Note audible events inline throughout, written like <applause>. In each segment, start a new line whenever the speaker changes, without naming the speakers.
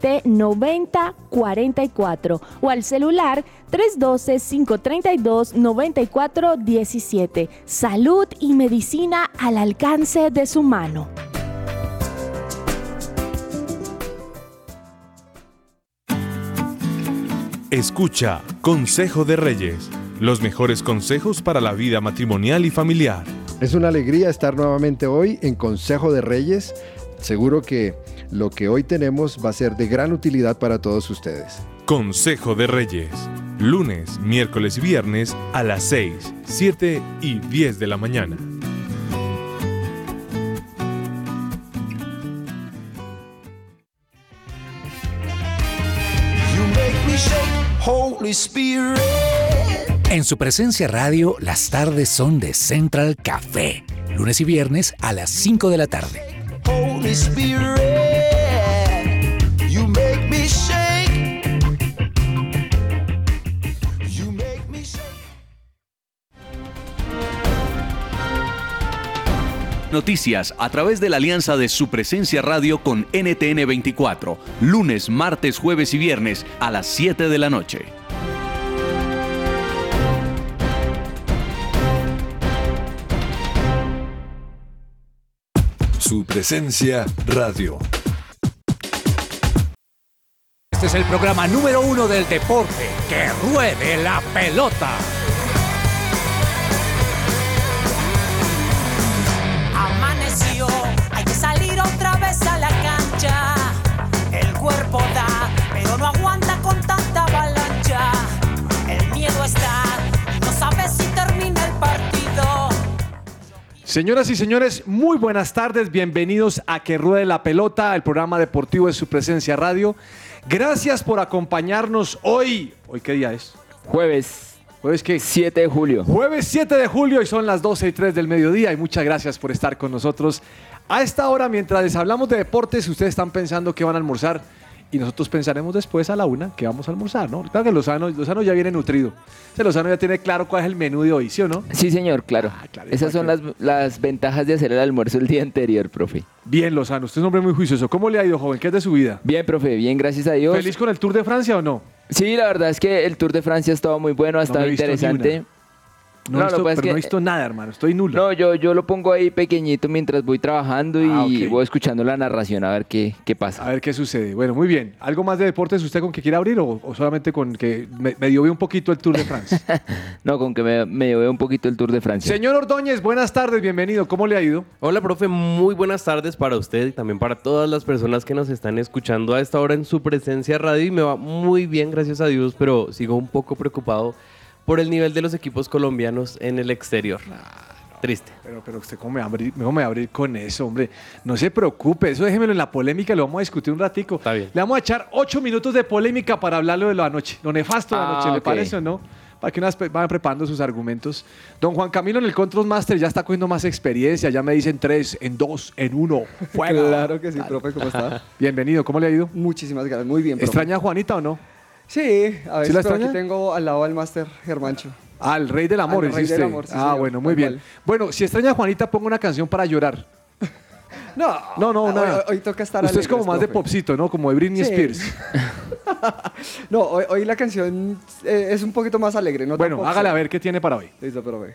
601-337-9044 o al celular 312-532-9417. Salud y medicina al alcance de su mano.
Escucha Consejo de Reyes, los mejores consejos para la vida matrimonial y familiar.
Es una alegría estar nuevamente hoy en Consejo de Reyes. Seguro que lo que hoy tenemos va a ser de gran utilidad para todos ustedes.
Consejo de Reyes, lunes, miércoles y viernes a las 6, 7 y 10 de la mañana.
En su presencia radio, las tardes son de Central Café, lunes y viernes a las 5 de la tarde.
Noticias a través de la alianza de su presencia radio con NTN 24, lunes, martes, jueves y viernes a las 7 de la noche.
Su presencia radio.
Este es el programa número uno del deporte. ¡Que ruede la pelota!
No aguanta con tanta avalancha. El miedo está, no sabes si termina el partido.
Señoras y señores, muy buenas tardes. Bienvenidos a Que Ruede la Pelota, el programa deportivo de su presencia radio. Gracias por acompañarnos hoy. ¿Hoy qué día es?
Jueves.
¿Jueves qué?
7 de julio.
Jueves 7 de julio y son las 12 y 3 del mediodía. Y muchas gracias por estar con nosotros. A esta hora, mientras les hablamos de deportes, ustedes están pensando que van a almorzar. Y nosotros pensaremos después a la una que vamos a almorzar, ¿no? Claro que Lozano, Lozano ya viene nutrido. Ese Lozano ya tiene claro cuál es el menú de hoy, ¿sí o no?
Sí, señor, claro. Esas son las, las ventajas de hacer el almuerzo el día anterior, profe.
Bien, Lozano, usted es un hombre muy juicioso. ¿Cómo le ha ido, joven? ¿Qué es de su vida?
Bien, profe, bien, gracias a Dios.
¿Feliz con el Tour de Francia o no?
Sí, la verdad es que el Tour de Francia ha estado muy bueno, ha estado
ni
interesante.
No,
es
pero
que-
no he visto nada, hermano. Estoy nulo.
No, yo, yo lo pongo ahí pequeñito mientras voy trabajando y
Ah,
voy escuchando la narración a ver qué, qué pasa.
A ver qué sucede. Bueno, muy bien. ¿Algo más de deportes usted con que quiera abrir o, o solamente con que me, medio ve un poquito el Tour de Francia? <laughs>
No, con que me, me veo un poquito el Tour de Francia.
Señor Ordóñez, buenas tardes, bienvenido. ¿Cómo le ha ido?
Hola, profe, muy buenas tardes para usted y también para todas las personas que nos están escuchando a esta hora en su presencia radio y me va muy bien, gracias a Dios, pero sigo un poco preocupado por el nivel de los equipos colombianos en el exterior. Triste.
Pero, pero usted, ¿cómo me, va a abrir, cómo me va a abrir con eso, hombre? No se preocupe, eso déjemelo en la polémica, lo vamos a discutir un ratico.
Está bien.
Le vamos a echar ocho minutos de polémica para hablarlo de lo de anoche, lo nefasto de
Ah,
anoche, ¿le
ok.
parece o no? Para que unas vayan preparando sus argumentos. Don Juan Camilo en el Control Master ya está cogiendo más experiencia, ya me dicen tres, en dos, en uno. ¡Fuera! <laughs>
Claro que sí, profe, ¿cómo está?
Bienvenido, ¿cómo le ha ido?
Muchísimas gracias, muy bien, profe.
¿Extraña a Juanita o no?
Sí, a
¿Sí
veces
la
pero aquí
extraña?
tengo al lado al máster Germancho.
Ah, el rey del amor,
Al rey
hiciste.
del amor, sí,
ah,
señor,
bueno, muy
tal
bien.
cual.
Bueno, si extraña a Juanita, pongo una canción para llorar. <laughs>
No,
No, no,
hoy,
una.
hoy- hoy toca estar
Usted es como más de
profe.
popcito, ¿no? Como de Britney
Sí.
Spears. <laughs>
No, hoy, hoy la canción eh, es un poquito más alegre, ¿no? tan
Bueno,
popsera.
hágale a ver qué tiene para hoy.
Listo, profe.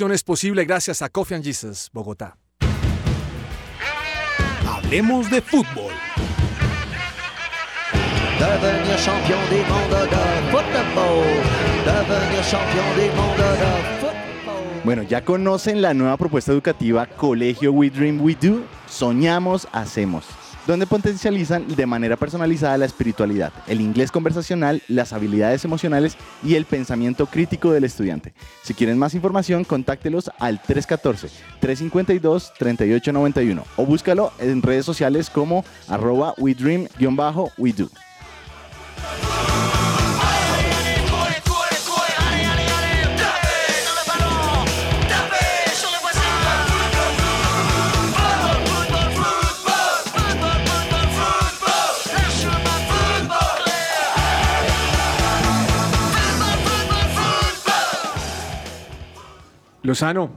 Es
posible gracias a Coffee and Jesus, Bogotá.
Hablemos de fútbol.
Devenir champion de. Devenir champion de.
Bueno, ya conocen la nueva propuesta educativa Colegio We Dream We Do, Soñamos, Hacemos, donde potencializan de manera personalizada la espiritualidad, el inglés conversacional, las habilidades emocionales y el pensamiento crítico del estudiante. Si quieren más información, contáctelos al 314-352-3891 o búscalo en redes sociales como arroba We Dream-We Do.
Lozano,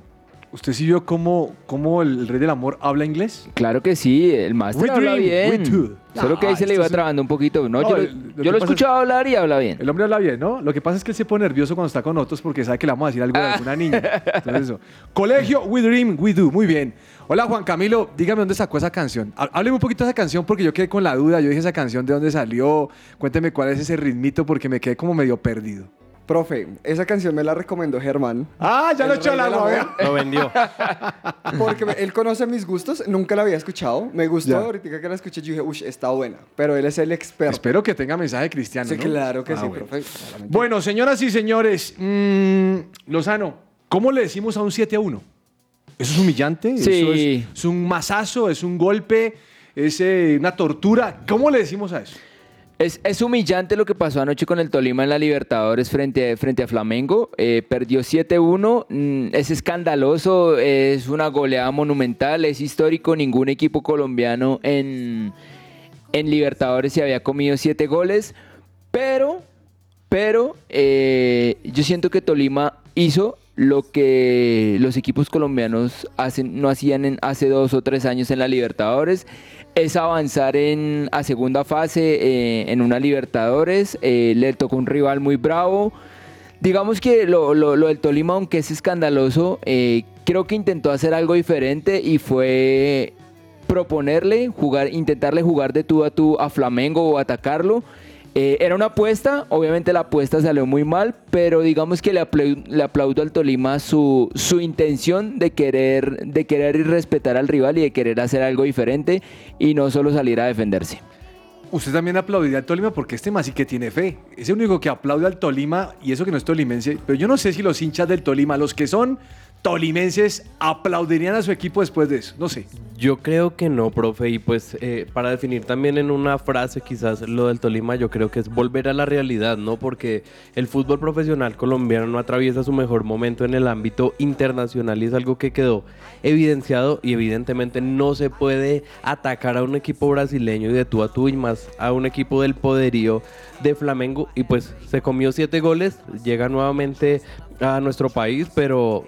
¿usted sí vio cómo, cómo el rey del amor habla inglés?
Claro que sí, el máster
We
habla
dream, we
bien.
do.
Solo que ahí
Ah,
se le
esto
iba trabando un poquito. No,
No,
yo, lo- yo lo he
es-
hablar y habla bien.
El hombre habla bien, ¿no? Lo que pasa es que él se pone nervioso cuando está con otros porque sabe que le vamos a decir algo de
Ah.
alguna niña. Entonces eso. Colegio, We Dream, We Do. Muy bien. Hola, Juan Camilo. Dígame dónde sacó esa canción. Há- Hábleme un poquito de esa canción porque yo quedé con la duda. Yo dije esa canción de dónde salió. Cuénteme cuál es ese ritmito porque me quedé como medio perdido.
Profe, esa canción me la recomendó Germán.
Ah, ya lo echó
amor.
vea.
Lo vendió. <laughs>
Porque él conoce mis gustos, nunca la había escuchado. Me gustó,
Ya.
ahorita que la escuché, yo dije, uff, está buena. Pero él es el experto.
Espero que tenga mensaje cristiano.
Sí,
¿no?
claro que
Ah,
sí,
bueno.
profe.
Bueno, señoras y señores, mm, Lozano, ¿cómo le decimos a un 7 a 1? ¿Eso es humillante?
Sí.
¿Eso es, es un mazazo? ¿Es un golpe? ¿Es eh, una tortura? ¿Cómo le decimos a eso?
Es, humillante lo que pasó anoche con el Tolima en la Libertadores frente, frente a Flamengo. Eh, perdió 7-1. mm, es escandaloso, es una goleada monumental, es histórico. Ningún equipo colombiano en, en Libertadores se había comido 7 goles. Pero, pero eh, yo siento que Tolima hizo lo que los equipos colombianos hacen, no hacían en, hace dos o tres años en la Libertadores, es avanzar en, a segunda fase eh, en una Libertadores. Eh, le tocó un rival muy bravo. Digamos que lo, lo- lo del Tolima, aunque es escandaloso, eh, creo que intentó hacer algo diferente y fue proponerle, jugar, intentarle jugar de tú a tú a Flamengo o atacarlo. Eh, era una apuesta, obviamente la apuesta salió muy mal, pero digamos que le, le aplaudo al Tolima su, su intención de querer, de querer y respetar al rival y de querer hacer algo diferente y no solo salir a defenderse.
Usted también aplaudiría al Tolima porque este más sí que tiene fe. Es el único que aplaude al Tolima y eso que no es tolimense. Pero yo no sé si los hinchas del Tolima, los que son tolimenses, aplaudirían a su equipo después de eso. No sé.
Yo creo que no, profe. Y pues eh, para definir también en una frase quizás lo del Tolima, yo creo que es volver a la realidad, ¿no? Porque el fútbol profesional colombiano no atraviesa su mejor momento en el ámbito internacional y es algo que quedó evidenciado y evidentemente no se puede atacar a un equipo brasileño y de tú a tú y más a un equipo del poderío de Flamengo y pues se comió siete goles, llega nuevamente a nuestro país, pero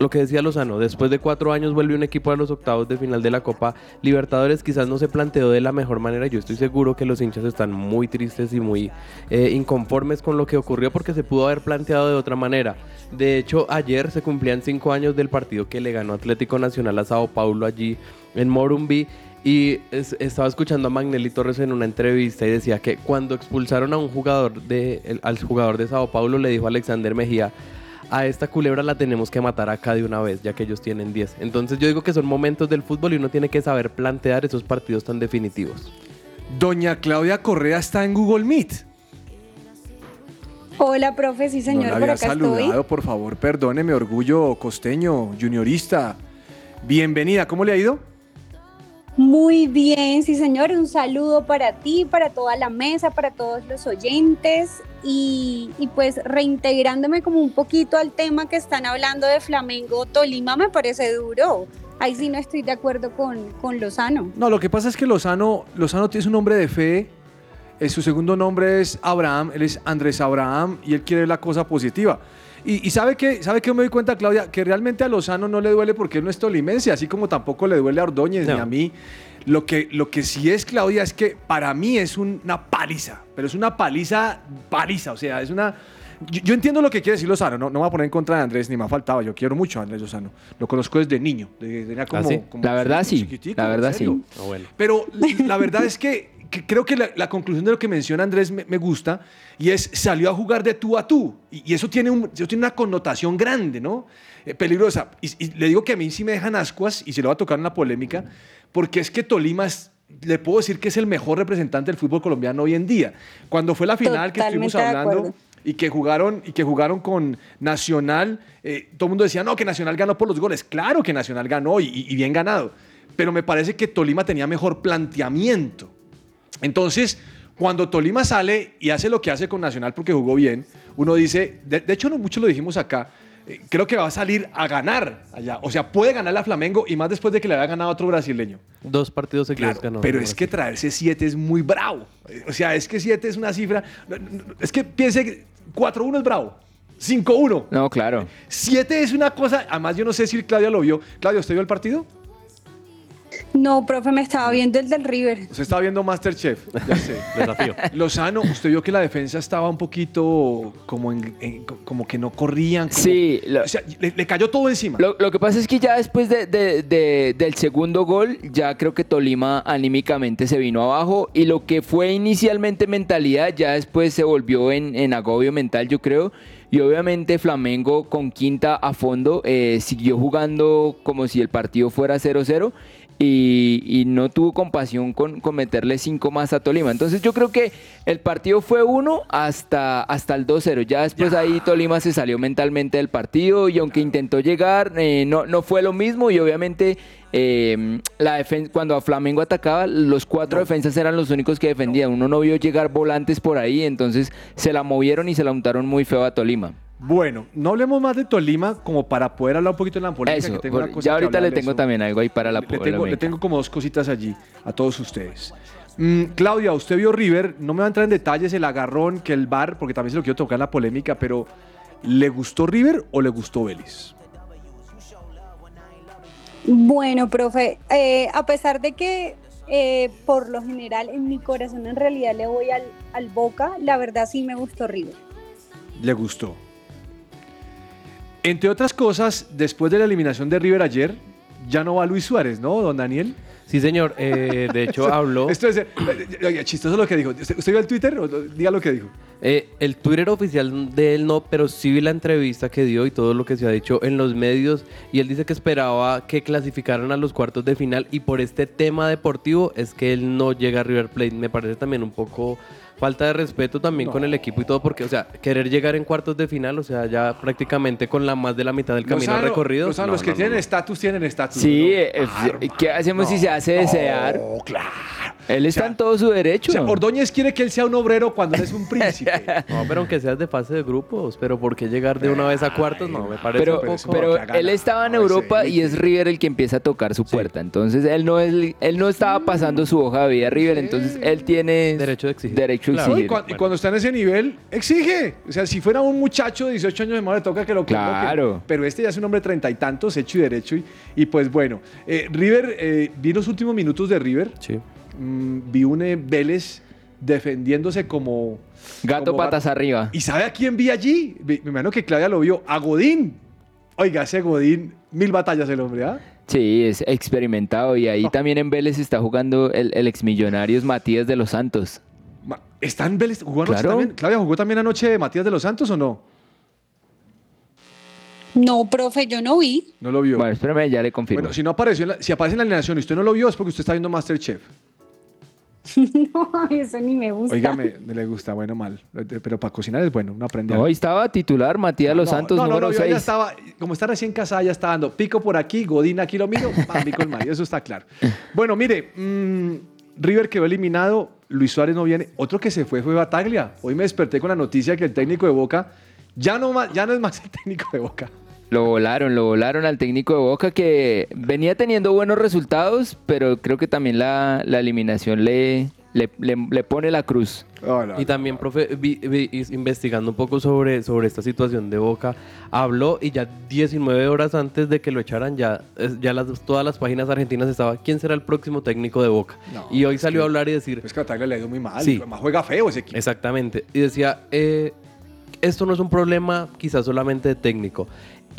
lo que decía Lozano, después de cuatro años vuelve un equipo a los octavos de final de la Copa Libertadores, quizás no se planteó de la mejor manera. Yo estoy seguro que los hinchas están muy tristes y muy eh, inconformes con lo que ocurrió porque se pudo haber planteado de otra manera. De hecho, ayer se cumplían cinco años del partido que le ganó Atlético Nacional a Sao Paulo allí en Morumbi. Y es- estaba escuchando a Magnelli Torres en una entrevista y decía que cuando expulsaron a un jugador de, al jugador de Sao Paulo, le dijo a Alexander Mejía, a esta culebra la tenemos que matar acá de una vez, ya que ellos tienen 10. Entonces yo digo que son momentos del fútbol y uno tiene que saber plantear esos partidos tan definitivos.
Doña Claudia Correa está en Google Meet.
Hola, profe, sí señor,
no la
por acá
saludado,
estoy.
por favor, perdóneme, orgullo costeño, juniorista. Bienvenida, ¿cómo le ha ido?
Muy bien, sí señor, un saludo para ti, para toda la mesa, para todos los oyentes y, y pues reintegrándome como un poquito al tema que están hablando de Flamengo, Tolima me parece duro. Ahí sí no estoy de acuerdo con, con Lozano.
No, lo que pasa es que Lozano, Lozano es un hombre de fe. eh, su segundo nombre es Abraham, él es Andrés Abraham y él quiere la cosa positiva. Y, y sabe que sabe que me doy cuenta, Claudia, que realmente a Lozano no le duele porque él no es tolimense, así como tampoco le duele a Ordóñez ni a mí. Lo que, lo que sí es, Claudia, es que para mí es una paliza, pero es una paliza, paliza, o sea, es una... Yo, yo entiendo lo que quiere decir Lozano, no, no me voy a poner en contra de Andrés, ni me ha faltado, yo quiero mucho a Andrés Lozano, lo conozco desde niño, tenía como,
¿Ah, sí?
como
La verdad, sí. La verdad, sí.
Pero la verdad es que, creo que la, la conclusión de lo que menciona Andrés me, me gusta y es salió a jugar de tú a tú. Y, y eso, tiene un- eso tiene una connotación grande, ¿no? Eh, peligrosa. Y, y le digo que a mí sí me dejan ascuas y se lo va a tocar en la polémica porque es que Tolima es- le puedo decir que es el mejor representante del fútbol colombiano hoy en día. Cuando fue la final que estuvimos
Totalmente
hablando y que jugaron y que jugaron con Nacional, eh, todo el mundo decía, no, que Nacional ganó por los goles. Claro que Nacional ganó y, y- y bien ganado. Pero me parece que Tolima tenía mejor planteamiento. Entonces, cuando Tolima sale y hace lo que hace con Nacional porque jugó bien, uno dice, de, de hecho no mucho lo dijimos acá, eh, creo que va a salir a ganar allá. O sea, puede ganar a Flamengo y más después de que le haya ganado a otro brasileño.
Dos partidos seguidos
Claro,
ganó.
pero es que traerse 7 es muy bravo. O sea, es que 7 es una cifra. Es que piense que 4-1 es bravo. 5-1.
No, claro.
7 es una cosa. Además, yo no sé si Claudia lo vio. Claudia, ¿usted vio el partido?
No, profe, me estaba viendo el del River.
Usted estaba viendo Masterchef. <laughs> Ya sé.
Desafío.
Lozano, usted vio que la defensa estaba un poquito como, en- en- como que no corrían. como-
Sí, lo-
O sea, le, le cayó todo encima.
Lo, lo que pasa es que ya después de- de- de- del segundo gol, ya creo que Tolima anímicamente se vino abajo y lo que fue inicialmente mentalidad, ya después se volvió en, en agobio mental, yo creo. Y obviamente Flamengo con quinta a fondo eh, siguió jugando como si el partido fuera 0-0 y, y no tuvo compasión con, con meterle cinco más a Tolima. Entonces yo creo que el partido fue uno hasta, hasta el 2-0. Ya después ahí Tolima se salió mentalmente del partido y aunque intentó llegar, eh, no, no fue lo mismo y obviamente eh, la defen- cuando a Flamengo atacaba, los cuatro defensas eran los únicos que defendían. Uno no vio llegar volantes por ahí, entonces se la movieron y se la untaron muy feo a Tolima.
Bueno, no hablemos más de Tolima como para poder hablar un poquito de la polémica.
Eso,
que tengo una
por-
cosa
ya ahorita le tengo también algo ahí para la
le tengo,
polémica.
le tengo como dos cositas allí a todos ustedes. Mm, Claudia, usted vio River, no me va a entrar en detalles el agarrón, que el bar, porque también se lo quiero tocar en la polémica, pero ¿le gustó River o le gustó Vélez?
Bueno, profe, eh, a pesar de que eh, por lo general en mi corazón en realidad le voy al, al Boca, la verdad sí me gustó River.
Le gustó. Entre otras cosas, después de la eliminación de River ayer, ya no va Luis Suárez, ¿no, don Daniel?
Sí, señor. eh, de hecho, <laughs> habló.
Esto es eh, eh, oiga, chistoso lo que dijo. ¿Usted, usted vio el Twitter? O- o- Diga lo que dijo.
Eh, el Twitter oficial de él no, pero sí vi la entrevista que dio y todo lo que se ha dicho en los medios. Y él dice que esperaba que clasificaran a los cuartos de final. Y por este tema deportivo es que él no llega a River Plate. Me parece también un poco falta de respeto también con el equipo y todo, porque, o sea, querer llegar en cuartos de final, o sea, ya prácticamente con la más de la mitad del camino
Lozano,
recorrido.
Lozano,
no,
los que
no,
tienen
no.
estatus tienen estatus.
Sí,
¿no?
eh, eh, ¿qué hacemos si se hace desear? Él está en todo su derecho.
O sea, Ordóñez quiere que él sea un obrero cuando él es un príncipe. <laughs>
No, pero aunque seas de fase de grupos, pero ¿por qué llegar de una vez a cuartos? No, me parece
Pero,
un poco...
pero él estaba en Europa y es River el que empieza a tocar su puerta. Entonces él no es, él no estaba pasando su hoja de vida a River, entonces él tiene
derecho de exigir.
Derecho a
Claro, y,
exigir.
cua- y cuando está en ese nivel, exige. O sea, si fuera un muchacho de 18 años de madre, toca que lo.
Claro.
Pero este ya es un hombre de treinta y tantos, hecho y derecho. Y, y pues bueno, eh, River, eh, vi los últimos minutos de River. Mm, vi un Vélez defendiéndose como.
Gato
como
patas arriba.
¿Y sabe a quién vi allí? Me imagino que Claudia lo vio. A Godín. Oiga, ese Godín, mil batallas el hombre, ¿ah?
Sí, es experimentado y ahí también en Vélez está jugando el, el exmillonarios Matías de los Santos.
Ma- ¿Está en Vélez? ¿Jugó anoche
Claro.
también? ¿Claudia jugó también anoche Matías de los Santos o no?
No, profe, yo no vi.
No lo vio.
Bueno, espérame, ya le confirmo.
Bueno, si no apareció, en la- si aparece en la alineación y usted no lo vio es porque usted está viendo Masterchef. <laughs>
No, eso ni me gusta.
Oígame, no le gusta, bueno, mal. Pero para cocinar es bueno, uno aprende.
no, ahí estaba titular Matías de los
No,
Santos,
no, no,
número
no, yo ya
6.
estaba, como está recién casada, ya está dando pico por aquí, Godín aquí lo miro, pam, pico el mayo, eso está claro. Bueno, mire, mm, River quedó eliminado, Luis Suárez no viene. Otro que se fue fue Bataglia. Hoy me desperté con la noticia que el técnico de Boca ya no, ya no es más el técnico de Boca.
Lo volaron, lo volaron al técnico de Boca que venía teniendo buenos resultados, pero creo que también la, la eliminación le, le, le- le pone la cruz.
Y también, profe, vi- investigando un poco sobre, sobre esta situación de Boca, habló y ya 19 horas antes de que lo echaran, ya, ya las, todas las páginas argentinas estaban, ¿quién será el próximo técnico de Boca?
No,
y hoy salió
que-
a hablar y decir...
Es que Bataglia le ha ido muy mal,
Sí.
además juega feo ese equipo.
Exactamente. Y decía, eh, esto no es un problema quizás solamente de técnico.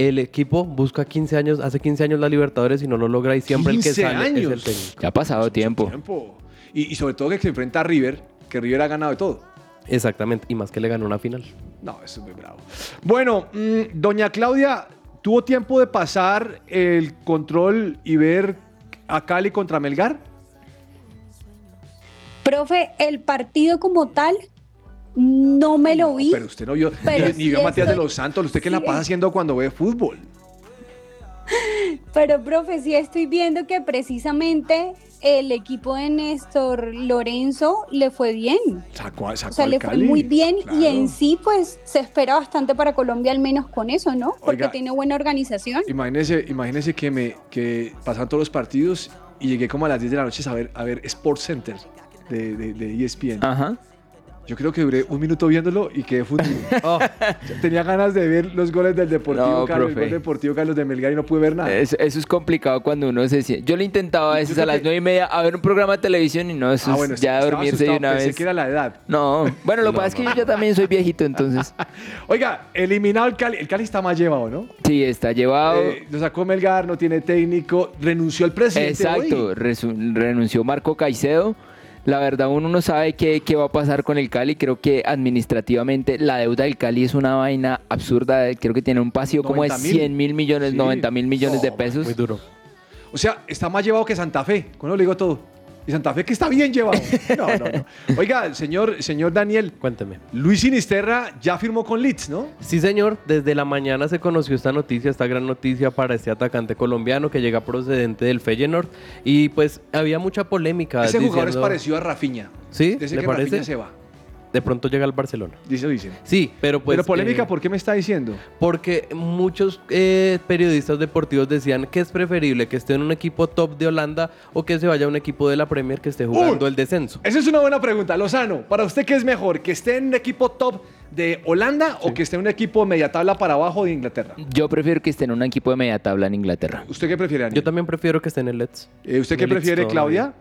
El equipo busca 15 años, hace 15 años la Libertadores y no lo logra y siempre el que
15
sale es el
años.
técnico.
Ya ha pasado tiempo.
Tiempo. Y, y sobre todo que se enfrenta a River, que River ha ganado de todo.
Exactamente, y más que le ganó una final.
No, eso es muy bravo. Bueno, mm, doña Claudia, ¿tuvo tiempo de pasar el control y ver a Cali contra Melgar?
Profe, el partido como tal no me lo vi.
Pero usted no vio,
Pero
ni, vio a Matías de los Santos. ¿Usted qué la pasa haciendo cuando ve fútbol?
Pero, profe, sí estoy viendo que precisamente el equipo de Néstor Lorenzo le fue bien.
Sacó, a- sacó
O sea, le fue
Cali.
muy bien y en sí, pues, se espera bastante para Colombia, al menos con eso, ¿no? Porque
Oiga.
tiene buena organización.
Imagínese, imagínese que me que pasaron todos los partidos y llegué como a las 10 de la noche a ver, a ver Sports Center de, de, de ESPN.
Ajá.
Yo creo que duré un minuto viéndolo y quedé fundido. <laughs> Oh, tenía ganas de ver los goles del Deportivo
No,
Cali, el
profe.
gol Deportivo Carlos de Melgar y no pude ver nada.
Es- eso es complicado cuando uno se siente. Yo lo intentaba a veces a las nueve y media a ver un programa de televisión y no, eso
Ah,
es
bueno,
ya dormirse de una
pensé
vez.
que era la edad.
No, bueno, lo que
No,
pasa es que yo ya también soy viejito, entonces. <laughs>
Oiga, eliminado el Cali. El Cali está más llevado, ¿no?
Sí, está llevado.
Eh, lo sacó Melgar, no tiene técnico, renunció el presidente.
Exacto, renunció Marco Caicedo. La verdad, uno no sabe qué, qué va a pasar con el Cali. Creo que administrativamente la deuda del Cali es una vaina absurda. Creo que tiene un pasivo como de
90 mil.
100 mil millones,
Sí.
90 mil millones de pesos.
Muy duro.
O sea, está más llevado que Santa Fe. Con le digo todo. Y Santa Fe que está bien llevado. <laughs> No, no, no. Oiga, señor, señor Daniel.
Cuénteme.
Luis Sinisterra ya firmó con Leeds, ¿no?
Sí, señor. Desde la mañana se conoció esta noticia, esta gran noticia para este atacante colombiano que llega procedente del Feyenoord. Y pues había mucha polémica.
Ese jugador es parecido a Rafinha.
¿Sí? ¿Le
que
parece?
Rafinha se va.
De pronto llega al Barcelona.
Dice, dicen.
Sí, pero pues...
Pero polémica,
eh,
¿por qué me está diciendo?
Porque muchos eh, periodistas deportivos decían que es preferible que esté en un equipo top de Holanda o que se vaya a un equipo de la Premier que esté jugando el descenso.
Esa es una buena pregunta. Lozano, ¿para usted qué es mejor? ¿Que esté en un equipo top de Holanda o que esté en un equipo media tabla para abajo de Inglaterra?
Yo prefiero que esté en un equipo de media tabla en Inglaterra.
¿Usted qué prefiere, Daniel?
Yo también prefiero que esté en el Leeds.
Eh, ¿Usted qué
En
prefiere, Claudia?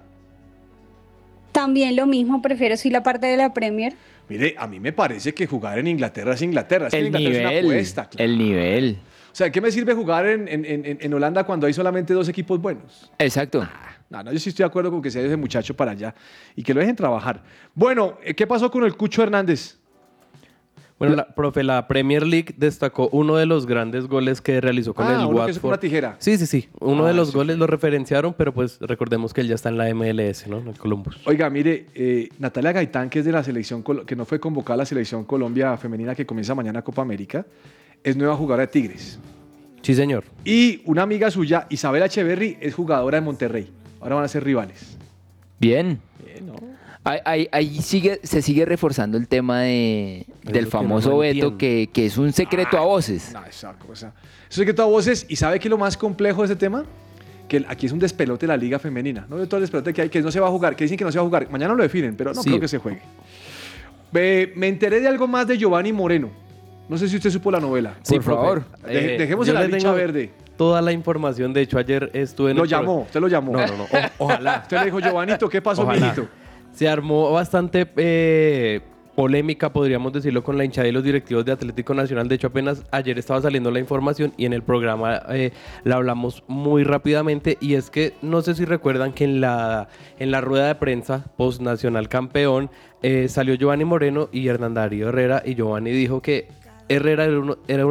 También lo mismo, prefiero sí la parte de la Premier.
Mire, a mí me parece que jugar en Inglaterra es Inglaterra. Es que
El
Inglaterra es una
nivel,
apuesta. claro.
el nivel.
O sea, ¿qué me sirve jugar en, en- en- en Holanda cuando hay solamente dos equipos buenos?
Exacto.
No, no, yo sí estoy de acuerdo con que se ese muchacho para allá y que lo dejen trabajar. Bueno, eh, ¿qué pasó con el Cucho Hernández?
Bueno, la, profe, la Premier League destacó uno de los grandes goles que realizó con
Ah,
el
uno que
Watford.
con una tijera.
Sí, sí, sí. Uno
Ah,
de los
sí.
goles lo referenciaron, pero pues recordemos que él ya está en la MLS, ¿no? En el Columbus.
Oiga, mire, eh, Natalia Gaitán, que es de la selección, que no fue convocada a la selección Colombia femenina que comienza mañana Copa América, es nueva jugadora de Tigres.
Sí, señor.
Y una amiga suya, Isabela Echeverry, es jugadora de Monterrey. Ahora van a ser rivales.
Bien. Ahí, ahí- ahí sigue, se sigue reforzando el tema de, del
que
famoso
no
veto,
entiendo.
que, que es un secreto a voces.
No, esa cosa. Es que todas voces. ¿Y sabe qué es lo más complejo de ese tema? Que aquí es un despelote la liga femenina. No de todo el despelote que hay, que no se va a jugar, que dicen que no se va a jugar. Mañana lo definen, pero no
Sí.
creo que se juegue. Ve, me enteré de algo más de Giovanni Moreno. No sé si usted supo la novela.
Sí, profe.
De-
Eh,
dejemos la
tengo
verde.
Toda la información. De hecho, ayer estuve en
Lo
el
llamó, usted lo llamó.
No, no, no. O- ojalá.
Usted le dijo, Giovanito, ¿qué pasó,
Ojalá.
mijito?
Se armó bastante eh, polémica, podríamos decirlo, con la hinchada y los directivos de Atlético Nacional. De hecho, apenas ayer estaba saliendo la información y en el programa eh, la hablamos muy rápidamente. Y es que no sé si recuerdan que en la, en la rueda de prensa post Nacional Campeón eh, salió Giovanni Moreno y Hernán Darío Herrera. Y Giovanni dijo que Herrera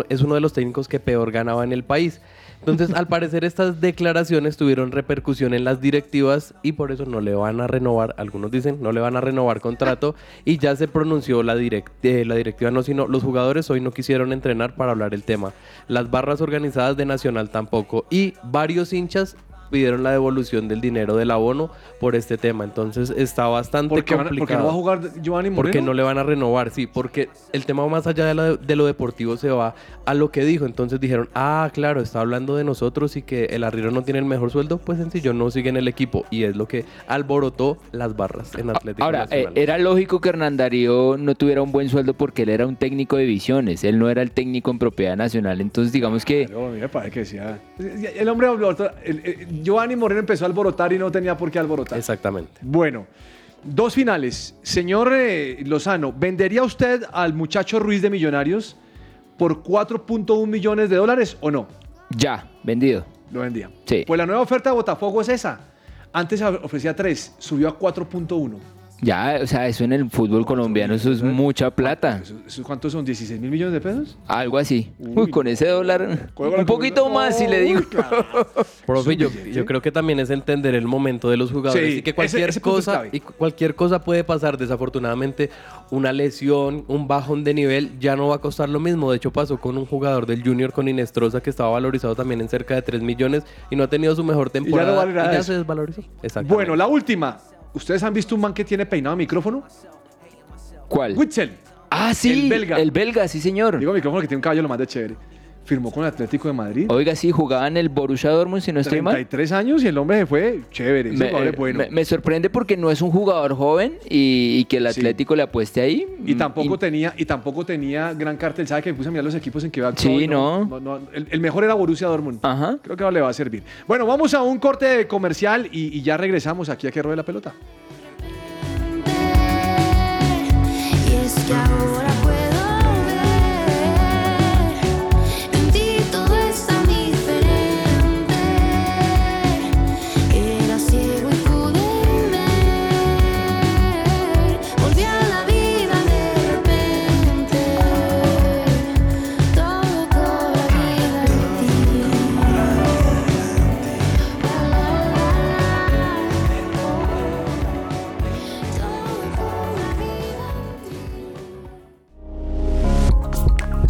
es uno de los técnicos que peor ganaba en el país. Entonces, al parecer, estas declaraciones tuvieron repercusión en las directivas y por eso no le van a renovar, algunos dicen, no le van a renovar contrato y ya se pronunció la, eh, la directiva, no, sino los jugadores hoy no quisieron entrenar para hablar el tema. Las barras organizadas de Nacional tampoco y varios hinchas pidieron la devolución del dinero del abono por este tema. Entonces está bastante
¿Por qué, van a-
complicado.
por qué no va a jugar Giovanni Moreno?
Porque no le van a renovar, sí, porque el tema más allá de lo, de lo deportivo se va a lo que dijo. Entonces dijeron, ah, claro, está hablando de nosotros y que el arriero no tiene el mejor sueldo, pues sencillo, no sigue en el equipo. Y es lo que alborotó las barras en Atlético
Ahora, eh,
Nacional.
era lógico que Hernán Darío no tuviera un buen sueldo porque él era un técnico de divisiones, él no era el técnico en propiedad nacional. Entonces, digamos que
No, a mí me parece que decía. El hombre el- Giovanni Moreno empezó a alborotar y no tenía por qué alborotar.
Exactamente.
Bueno, dos finales. Señor eh, Lozano, ¿vendería usted al muchacho Ruiz de Millonarios por 4.1 millones de dólares o no?
ya, vendido.
Lo vendía.
Sí.
Pues la nueva oferta de Botafogo es esa. Antes ofrecía 3, subió a 4.1.
Ya, o sea, eso en el fútbol colombiano, eso es mucha plata.
¿Eso ¿Cuántos son? ¿16 mil millones de pesos?
Algo así. Uy, con ese dólar, un poquito más si le digo. <laughs>
Profe, yo, yo creo que también es entender el momento de los jugadores
Sí,
y que cualquier
ese
cosa y cu- cualquier cosa puede pasar. Desafortunadamente, una lesión, un bajón de nivel ya no va a costar lo mismo. De hecho, pasó con un jugador del Junior con Inestrosa que estaba valorizado también en cerca de 3 millones y no ha tenido su mejor temporada
vale nada
y ya
eso.
se desvalorizó. Exacto.
Bueno, la última. ¿Ustedes han visto un man que tiene peinado micrófono?
¿Cuál?
Witzel.
Ah, sí,
El belga.
el belga, sí, señor.
Digo micrófono que tiene un caballo lo más de chévere. Firmó con el Atlético de Madrid.
Oiga, sí, jugaba en el Borussia Dortmund, si no estoy mal.
33 años y el hombre se fue chévere.
Me,
es bueno.
me- me sorprende porque no es un jugador joven y, y que el
Sí.
Atlético le apueste ahí.
Y
Mm,
tampoco tenía y tampoco tenía gran cartel. ¿Sabe que me puse a mirar los equipos en que va
Sí, no.
el, el mejor era Borussia Dortmund.
Ajá.
Creo que ahora le va a servir. Bueno, vamos a un corte comercial y, y ya regresamos aquí a que ruede la pelota.
Y es que ahora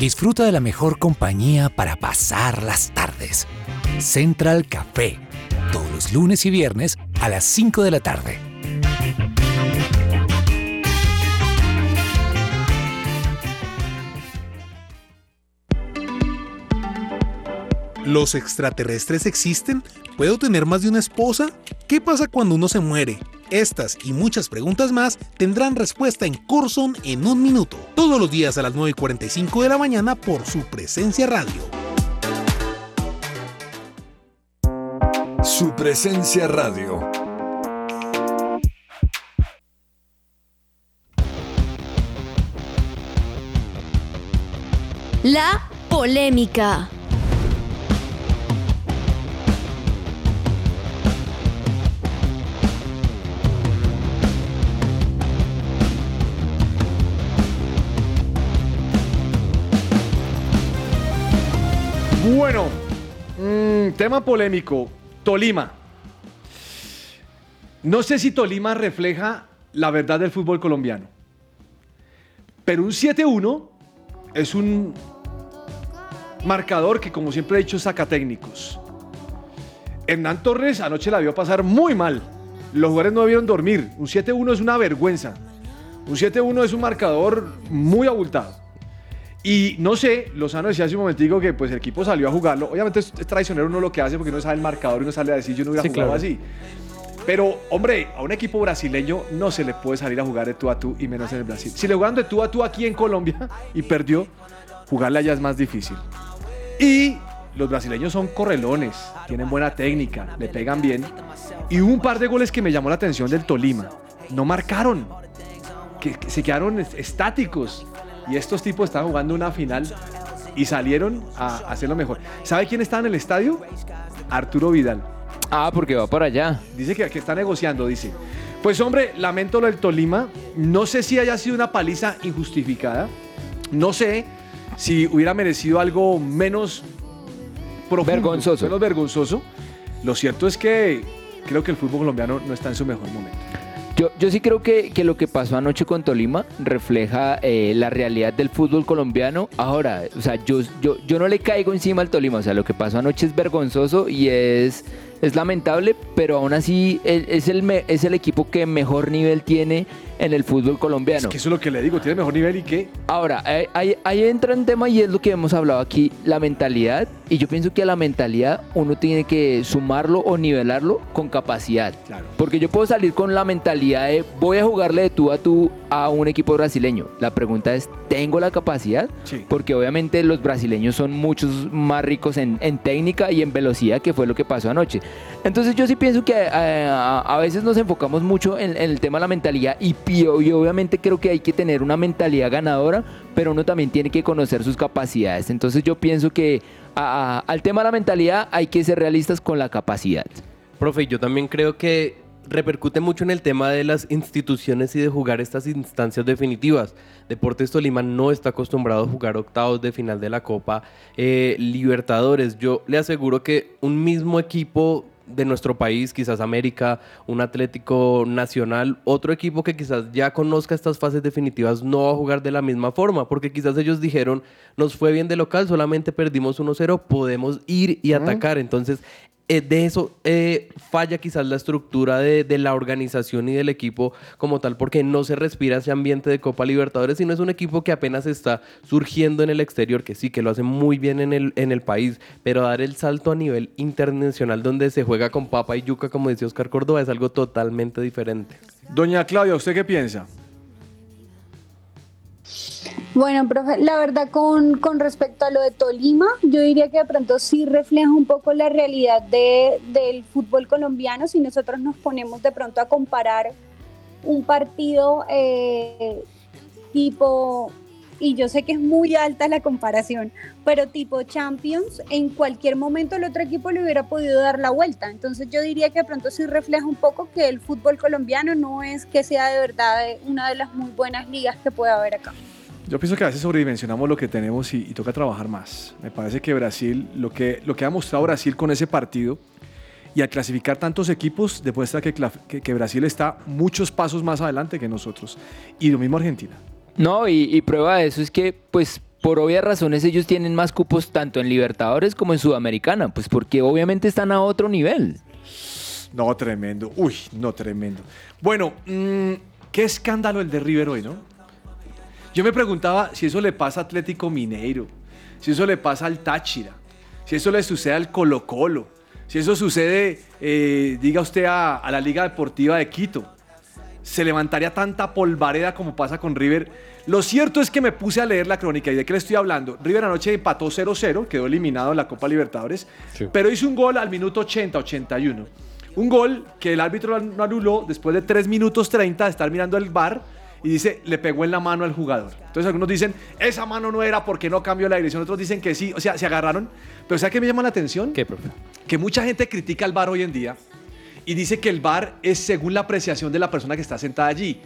Disfruta de la mejor compañía para pasar las tardes. Central Café, todos los lunes y viernes a las 5 de la tarde.
¿Los extraterrestres existen? ¿Puedo tener más de una esposa? ¿Qué pasa cuando uno se muere? Estas y muchas preguntas más tendrán respuesta en Corson en un minuto, todos los días a las 9 y 45 de la mañana por su presencia radio.
Su presencia radio.
La polémica.
Bueno, mm, tema polémico. Tolima. No sé si Tolima refleja la verdad del fútbol colombiano. Pero un 7-1 es un marcador que, como siempre he dicho, saca técnicos. Hernán Torres anoche la vio pasar muy mal. Los jugadores no debieron dormir. Un 7-1 es una vergüenza. Un 7-1 es un marcador muy abultado. Y no sé, Lozano decía hace un momentico que pues el equipo salió a jugarlo. Obviamente es, traicionero uno lo que hace porque no sabe el marcador y no sale a decir yo no hubiera
Sí,
jugado
claro.
así. Pero, hombre, a un equipo brasileño no se le puede salir a jugar de tú a tú y menos en el Brasil. Si le jugaron de tú a tú aquí en Colombia y perdió, jugarle allá es más difícil. Y los brasileños son correlones, tienen buena técnica, le pegan bien. Y hubo un par de goles que me llamó la atención del Tolima. No marcaron, que, que se quedaron est- estáticos. Y estos tipos estaban jugando una final y salieron a hacerlo mejor. ¿Sabe quién está en el estadio? Arturo Vidal.
Ah, porque va para allá.
Dice que, que está negociando, dice. Pues hombre, lamento lo del Tolima. No sé si haya sido una paliza injustificada. No sé si hubiera merecido algo menos profundo,
Vergonzoso.
menos vergonzoso. Lo cierto es que creo que el fútbol colombiano no está en su mejor momento.
Yo, yo sí creo que, que lo que pasó anoche con Tolima refleja eh, la realidad del fútbol colombiano. Ahora, o sea, yo, yo, yo no le caigo encima al Tolima. O sea, lo que pasó anoche es vergonzoso y es, es lamentable, pero aún así es, es el, me- es el equipo que mejor nivel tiene en el fútbol colombiano.
Que eso es lo que le digo, tiene mejor nivel y qué.
Ahora, ahí, ahí- entra un tema y es lo que hemos hablado aquí, la mentalidad. Y yo pienso que a la mentalidad uno tiene que sumarlo o nivelarlo con capacidad. Porque yo puedo salir con la mentalidad de voy a jugarle de tú a tú a un equipo brasileño. La pregunta es, ¿tengo la capacidad?
Sí.
Porque obviamente los brasileños son muchos más ricos en, en técnica y en velocidad, que fue lo que pasó anoche. Entonces yo sí pienso que eh, a, veces nos enfocamos mucho en, el tema de la mentalidad y, obviamente creo que hay que tener una mentalidad ganadora, pero uno también tiene que conocer sus capacidades. Entonces yo pienso que al tema de la mentalidad hay que ser realistas con la capacidad.
Profe, yo también creo que repercute mucho en el tema de las instituciones y de jugar estas instancias definitivas. Deportes Tolima no está acostumbrado a jugar octavos de final de la Copa eh, Libertadores. Yo le aseguro que un mismo equipo de nuestro país, quizás América, un Atlético Nacional, otro equipo que quizás ya conozca estas fases definitivas no va a jugar de la misma forma, porque quizás ellos dijeron, nos fue bien de local, solamente perdimos 1-0, podemos ir y atacar. Entonces, eh, de eso eh, falla quizás la estructura de, de la organización y del equipo como tal, porque no se respira ese ambiente de Copa Libertadores, sino es un equipo que apenas está surgiendo en el exterior, que sí, que lo hace muy bien en el, en el país, pero dar el salto a nivel internacional donde se juega con papa y yuca, como decía Oscar Córdoba, es algo totalmente diferente.
Doña Claudia, ¿usted qué piensa?
Bueno, profe, la verdad con, con respecto a lo de Tolima, yo diría que de pronto sí refleja un poco la realidad de, del fútbol colombiano si nosotros nos ponemos de pronto a comparar un partido eh, tipo, y yo sé que es muy alta la comparación, pero tipo Champions, en cualquier momento el otro equipo le hubiera podido dar la vuelta. Entonces yo diría que de pronto sí refleja un poco que el fútbol colombiano no es que sea de verdad una de las muy buenas ligas que puede haber acá.
Yo pienso que a veces sobredimensionamos lo que tenemos y, y toca trabajar más. Me parece que Brasil, lo que, lo que ha mostrado Brasil con ese partido y al clasificar tantos equipos, demuestra que, que- que Brasil está muchos pasos más adelante que nosotros. Y lo mismo Argentina.
No, y, y prueba de eso es que, pues, por obvias razones ellos tienen más cupos tanto en Libertadores como en Sudamericana, pues porque obviamente están a otro nivel.
No, tremendo. Uy, no, tremendo. Bueno, mm, qué escándalo el de River hoy, ¿no? Yo me preguntaba si eso le pasa a Atlético Mineiro, si eso le pasa al Táchira, si eso le sucede al Colo Colo, si eso sucede, eh, diga usted, a, a la Liga Deportiva de Quito, se levantaría tanta polvareda como pasa con River. Lo cierto es que me puse a leer la crónica y de qué le estoy hablando. River anoche empató 0-0, quedó eliminado en la Copa Libertadores, pero hizo un gol al minuto 80-81. Un gol que el árbitro no anuló después de 3 minutos 30 de estar mirando el bar y dice, le pegó en la mano al jugador. Entonces algunos dicen, esa mano no era porque no cambió la dirección, otros dicen que sí, o sea, se agarraron. Pero ¿sabe qué me llama la atención?
¿Qué, profe?
Que mucha gente critica al bar hoy en día y dice que el bar es según la apreciación de la persona que está sentada allí.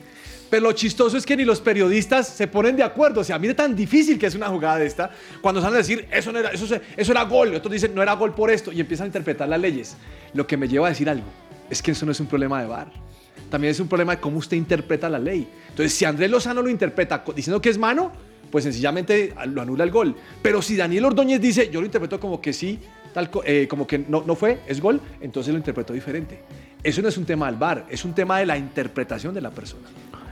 Pero lo chistoso es que ni los periodistas se ponen de acuerdo. O sea, mire tan difícil que es una jugada de esta. Cuando salen a decir, eso, no era, eso, eso era gol. Otros dicen, no era gol por esto. Y empiezan a interpretar las leyes. Lo que me lleva a decir algo es que eso no es un problema de VAR. También es un problema de cómo usted interpreta la ley. Entonces, si Andrés Lozano lo interpreta diciendo que es mano, pues sencillamente lo anula el gol. Pero si Daniel Ordóñez dice, yo lo interpreto como que sí, tal, eh, como que no, no fue, es gol, entonces lo interpretó diferente. Eso no es un tema del VAR, es un tema de la interpretación de la persona.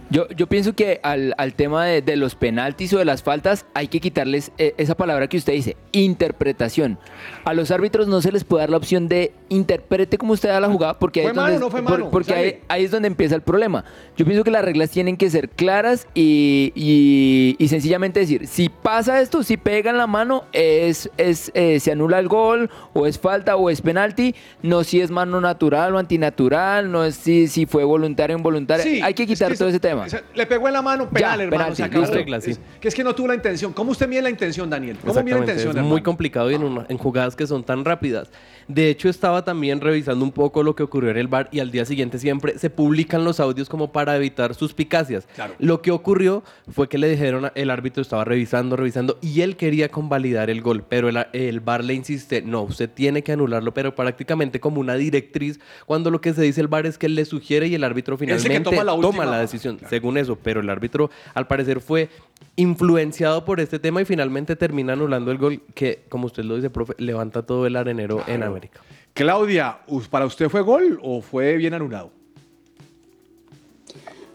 Yo, yo pienso que al, al tema de, de los penaltis o de las faltas hay que quitarles eh, esa palabra que usted dice, interpretación. A los árbitros no se les puede dar la opción de interprete como usted da la jugada porque, ahí
¿Fue
es donde,
mano o no fue
por-
mano?
porque ahí, ahí es donde empieza el problema. Yo pienso que las reglas tienen que ser claras y, y- y sencillamente decir, si pasa esto, si pegan la mano, es, es, eh, se anula el gol o es falta o es penalti, no si es mano natural o antinatural, no es si, si fue voluntario o involuntario.
Sí,
hay que
es
quitar
que
todo ese tema.
o sea, le pegó en la mano, penal, hermano.
penalti,
se acabó.
listo.
Reglas, sí.
Es- que es que no tuvo la intención. ¿Cómo usted mide la intención, Daniel? ¿Cómo mide la
Exactamente,
intención,
es
hermano?
muy complicado y en, una- en jugadas que son tan rápidas. De hecho, estaba también revisando un poco lo que ocurrió en el bar y al día siguiente siempre se publican los audios como para evitar suspicacias.
Claro.
Lo que ocurrió fue que le dijeron, a- el árbitro estaba revisando, revisando y él quería convalidar el gol, pero el, el bar le insiste, no, usted tiene que anularlo, pero prácticamente como una directriz, cuando lo que se dice el bar es que él le sugiere y el árbitro finalmente
toma la última.
toma la decisión, según eso, pero el árbitro al parecer fue influenciado por este tema y finalmente termina anulando el gol que, como usted lo dice, profe, levanta todo el arenero en América.
Claudia, ¿us- ¿para usted fue gol o fue bien anulado?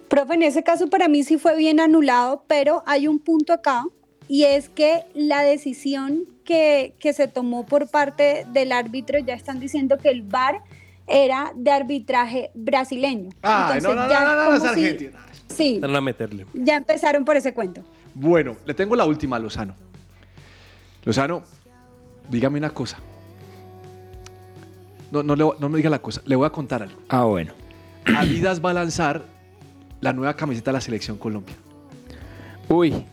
Profe, en ese caso para mí sí fue bien anulado, pero hay un punto acá y es que la decisión que, que se tomó por parte del árbitro, ya están diciendo que el VAR era de arbitraje brasileño.
Ay, no, no, no,
ya
no, no,
como
es
si-
Argentina.
Sí,
Van a meterle.
ya empezaron por ese cuento.
Bueno, le tengo la última a Lozano. Lozano, dígame una cosa. No, no, le- no me diga la cosa, le voy a contar algo.
Ah, bueno. <clears throat>
Adidas va a lanzar la nueva camiseta de la Selección Colombia.
Uy.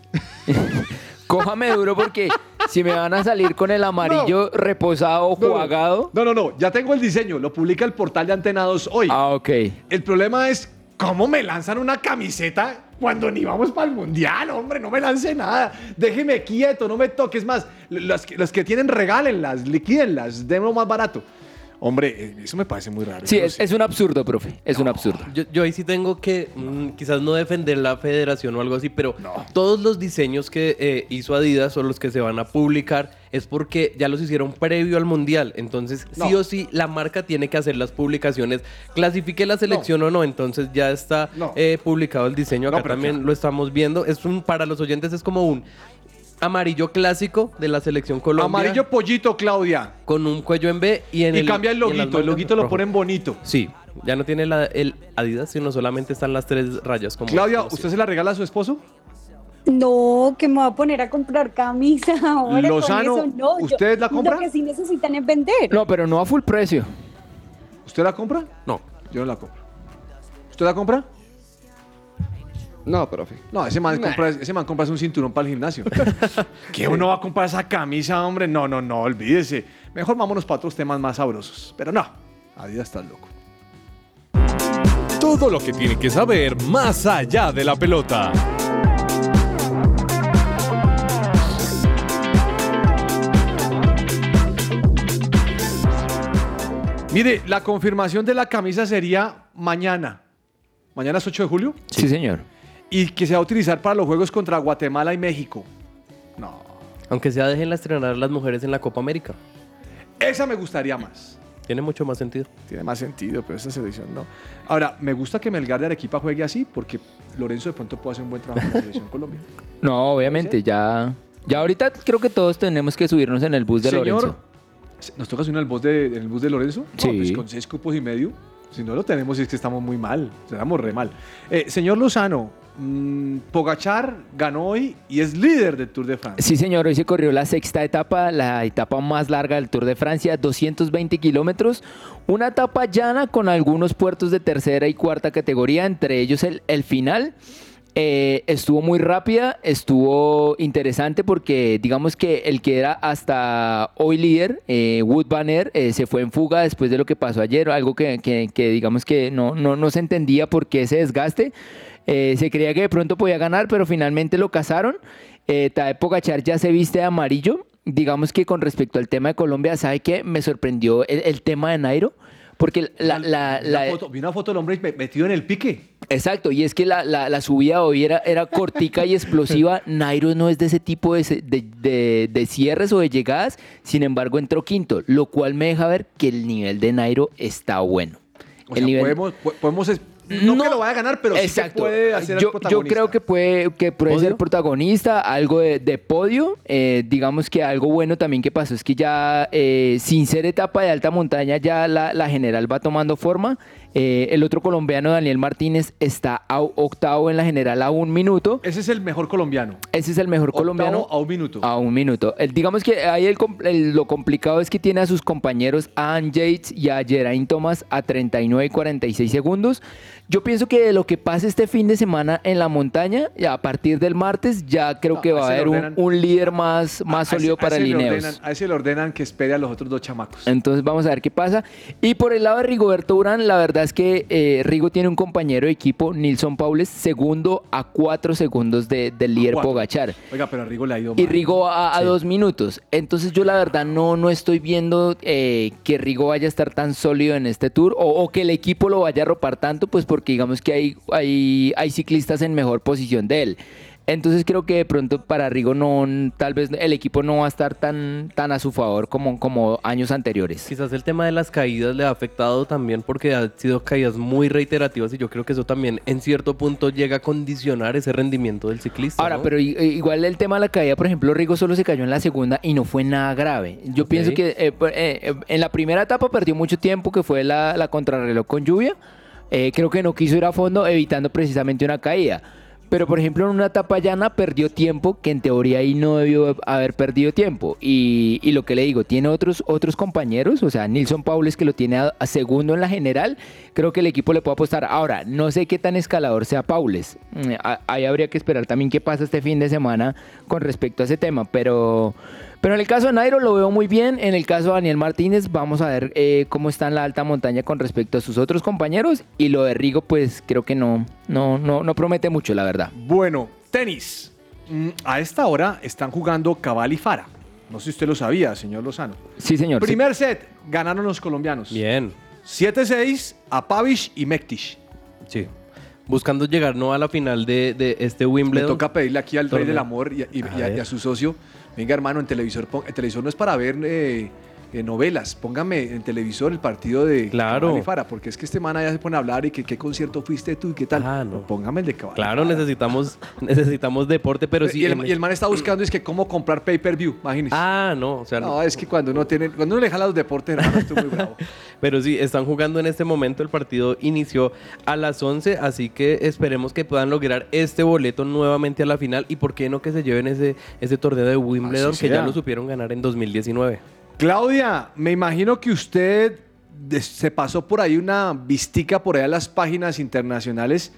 <laughs> Cójame duro porque si me van a salir con el amarillo reposado o
No, no.
jugado.
No, no, no, ya tengo el diseño, lo publica el portal de Antena 2 hoy.
Ah, ok.
El problema es, ¿cómo me lanzan una camiseta cuando ni vamos para el Mundial? Hombre, no me lance nada. Déjeme quieto, no me toques más. Las que, las que tienen, regálenlas, liquídenlas, denlo más barato. Hombre, eh, eso me parece muy raro.
Sí, es, es un absurdo, profe. Es un absurdo.
Yo, yo ahí sí tengo que, mm, quizás no defender la federación o algo así, pero todos los diseños que eh, hizo Adidas o los que se van a publicar es porque ya los hicieron previo al mundial. Entonces, sí o sí, la marca tiene que hacer las publicaciones. Clasifique la selección o no, entonces ya está
No.
eh, publicado el diseño. Acá también
claro.
lo estamos viendo. Es un, para los oyentes es como un amarillo clásico de la selección Colombia.
Amarillo pollito, Claudia.
Con un cuello en B y en
Y
el.
cambia el
y en las
loguito, el loguito lo ponen bonito.
Sí, ya no tiene la- el Adidas, sino solamente están las tres rayas. Como
Claudia,
como
¿usted se la regala a su esposo?
No, que me voy a poner a comprar camisa <laughs> ahora. con
Lozano,
eso, no, yo-
¿usted la compra?
Lo que sí necesitan es vender.
No, pero no a full precio.
¿Usted la compra?
No.
Yo no la compro. ¿Usted la compra?
No, profe.
No, ese man,
Nah.
compra, ese man compra un cinturón para el gimnasio. <laughs> ¿Qué uno va a comprar esa camisa, hombre? No, no, no, olvídese. Mejor vámonos para otros temas más sabrosos. Pero no, Adidas está loco.
Todo lo que tiene que saber más allá de la pelota.
Mire, la confirmación de la camisa sería mañana. Mañana es 8 de julio.
Sí, señor.
Y que se va a utilizar para los juegos contra Guatemala y México.
Aunque sea dejen estrenar las mujeres en la Copa América.
Esa me gustaría más.
Tiene mucho más sentido.
Tiene más sentido, pero esa selección no. Ahora, me gusta que Melgar de Arequipa juegue así porque Lorenzo de pronto puede hacer un buen trabajo en la selección Colombia. <laughs>
No, obviamente, ya. Ya ahorita creo que todos tenemos que subirnos en el bus de
Señor,
Lorenzo.
¿Nos toca subir en el bus de, en el bus de Lorenzo? No,
Sí.
pues con seis cupos y medio. Si no lo tenemos es que estamos muy mal. Estamos re mal. Eh, señor Lozano, mm, Pogachar ganó hoy y es líder del Tour de Francia.
Sí, señor, hoy se corrió la sexta etapa, la etapa más larga del Tour de Francia, 220 kilómetros. Una etapa llana con algunos puertos de tercera y cuarta categoría, entre ellos el, final. Eh, estuvo muy rápida, estuvo interesante porque digamos que el que era hasta hoy líder, eh, Banner, eh, se fue en fuga después de lo que pasó ayer, algo que, que- que digamos que no, no, no se entendía por qué ese desgaste. Eh, se creía que de pronto podía ganar, pero finalmente lo cazaron. Eh, Tadej Pogacar ya se viste de amarillo. Digamos que con respecto al tema de Colombia, ¿sabe qué? Me sorprendió el, el tema de Nairo. Porque la,
foto, vi una foto del hombre me- metido en el pique.
Exacto, y es que la, la- la subida hoy era, era cortica y explosiva. <laughs> Nairo no es de ese tipo de, de- de- de cierres o de llegadas, sin embargo entró quinto, lo cual me deja ver que el nivel de Nairo está bueno.
O
El
sea,
nivel-
podemos, po- podemos no, que lo vaya a ganar, pero sí que
Exacto.
puede hacer el
yo, yo creo que puede, que puede ser protagonista, algo de, de podio. Eh, digamos que algo bueno también que pasó es que ya, eh, sin ser etapa de alta montaña, ya la, la general va tomando forma. Eh, el otro colombiano, Daniel Martínez, está a octavo en la general a un minuto.
Ese es el mejor colombiano.
Ese es el mejor colombiano.
a un minuto.
A un minuto. El- digamos que ahí el el- lo complicado es que tiene a sus compañeros a Ann Yates y a Geraint Thomas a 39 y 46 segundos. Yo pienso que de lo que pase este fin de semana en la montaña, ya a partir del martes, ya creo que va a
ese
haber un,
ordenan-
un líder más, más
A ese-
sólido
a
para
ese le
Lineos.
ordenan- A ese le ordenan que espere a los otros dos chamacos.
Entonces vamos a ver qué pasa. Y por el lado de Rigoberto Urán, la verdad es que eh, Rigo tiene un compañero de equipo, Nilson Paules, segundo a cuatro segundos de- del líder
cuatro.
Pogachar.
Oiga, pero a Rigo le ha ido
Y. Rigo a, a dos minutos. Entonces yo la verdad no, no estoy viendo eh, que Rigo vaya a estar tan sólido en este tour o, o que el equipo lo vaya a ropar tanto, pues porque digamos que hay, hay, hay ciclistas en mejor posición de él. Entonces creo que de pronto para Rigo no, tal vez el equipo no va a estar tan, tan a su favor como, como años anteriores.
Quizás el tema de las caídas le ha afectado también porque han sido caídas muy reiterativas y yo creo que eso también en cierto punto llega a condicionar ese rendimiento del ciclista.
Ahora,
¿no?
pero igual el tema de la caída, por ejemplo, Rigo solo se cayó en la segunda y no fue nada grave. Yo pienso que eh, eh, eh, en la primera etapa perdió mucho tiempo, que fue la, la contrarreloj con lluvia. Eh, creo que no quiso ir a fondo, evitando precisamente una caída. Pero, por ejemplo, en una etapa llana perdió tiempo, que en teoría ahí no debió haber perdido tiempo. Y, y lo que le digo, tiene otros, otros compañeros, o sea, Nilson Paules que lo tiene a, segundo en la general, creo que el equipo le puede apostar. Ahora, no sé qué tan escalador sea Paules. Mm, Ahí habría que esperar también qué pasa este fin de semana con respecto a ese tema. Pero, pero en el caso de Nairo lo veo muy bien. En el caso de Daniel Martínez, vamos a ver eh, cómo está en la alta montaña con respecto a sus otros compañeros. Y lo de Rigo, pues creo que no, no, no, no promete mucho, la verdad.
Bueno, tenis. Mm, A esta hora están jugando Cabal y Fara. No sé si usted lo sabía, señor Lozano.
Sí, señor.
Primer set, ganaron los colombianos.
Bien.
7-6 a Pavish y Mektish.
Sí. Buscando llegar no a la final de, de este
Le
Wimbledon.
toca pedirle aquí al rey del amor y, y-
A
y a,
ver.
y a su socio, venga hermano, en televisor, en televisor no es para ver eh, eh, novelas, póngame en televisor el partido de
Claro.
Cabal y Fara, porque es que este man ya se pone a hablar y que qué concierto fuiste tú y qué tal.
Ah,
No, póngame el de Cabal.
Claro,
Fara.
necesitamos, <laughs> necesitamos deporte, pero sí.
y, el,
en-
y el man está buscando es que cómo comprar pay-per-view, imagínese.
Ah, no, o sea,
No, es que cuando uno tiene, cuando uno le jala los deportes, hermano, estoy muy bravo. <laughs>
Pero sí, están jugando en este momento. El partido inició a las 11, así que esperemos que puedan lograr este boleto nuevamente a la final. Y por qué no que se lleven ese, ese torneo de Wimbledon
Así
que ya lo supieron ganar en 2019.
Claudia, me imagino que usted se pasó por ahí una vistica por allá a las páginas internacionales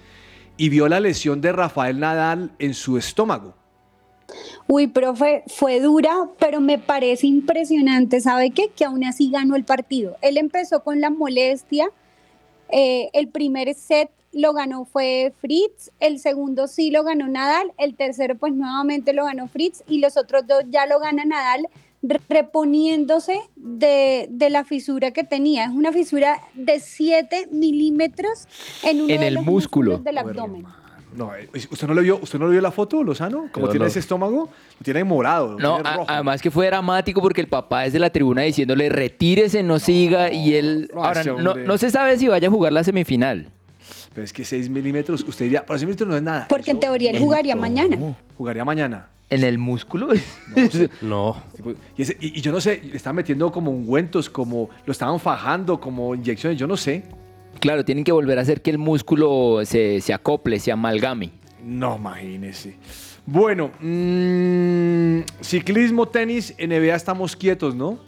y vio la lesión de Rafael Nadal en su estómago.
Uy, profe, fue dura, pero me parece impresionante, ¿sabe qué? Que aún así ganó el partido. Él empezó con la molestia, eh, el primer set lo ganó fue Fritz, el segundo sí lo ganó Nadal, el tercero pues nuevamente lo ganó Fritz y los otros dos ya lo gana Nadal reponiéndose de, de la fisura que tenía. Es una fisura de 7 milímetros en uno
En
de
el
los
músculo.
del abdomen.
No, eh, ¿usted no lo vio, usted no lo vio la foto, Lozano? Como tiene ese estómago, lo tiene morado, lo
No,
tiene
a-
rojo.
además que fue dramático porque el papá desde la tribuna diciéndole retírese, no siga y él
no,
ahora no, se sabe si vaya a jugar la semifinal.
Pero es que 6 milímetros, usted diría, para 6 milímetros no es nada.
Porque en teoría él jugaría mañana.
Jugaría mañana.
En el músculo.
No. <laughs>
Y, ese- y- y yo no sé, le están metiendo como ungüentos, como lo estaban fajando, como inyecciones, yo no sé.
Claro, tienen que volver a hacer que el músculo se, se acople, se amalgame.
No, imagínese. Bueno, mm, ciclismo, tenis, NBA estamos quietos, ¿no?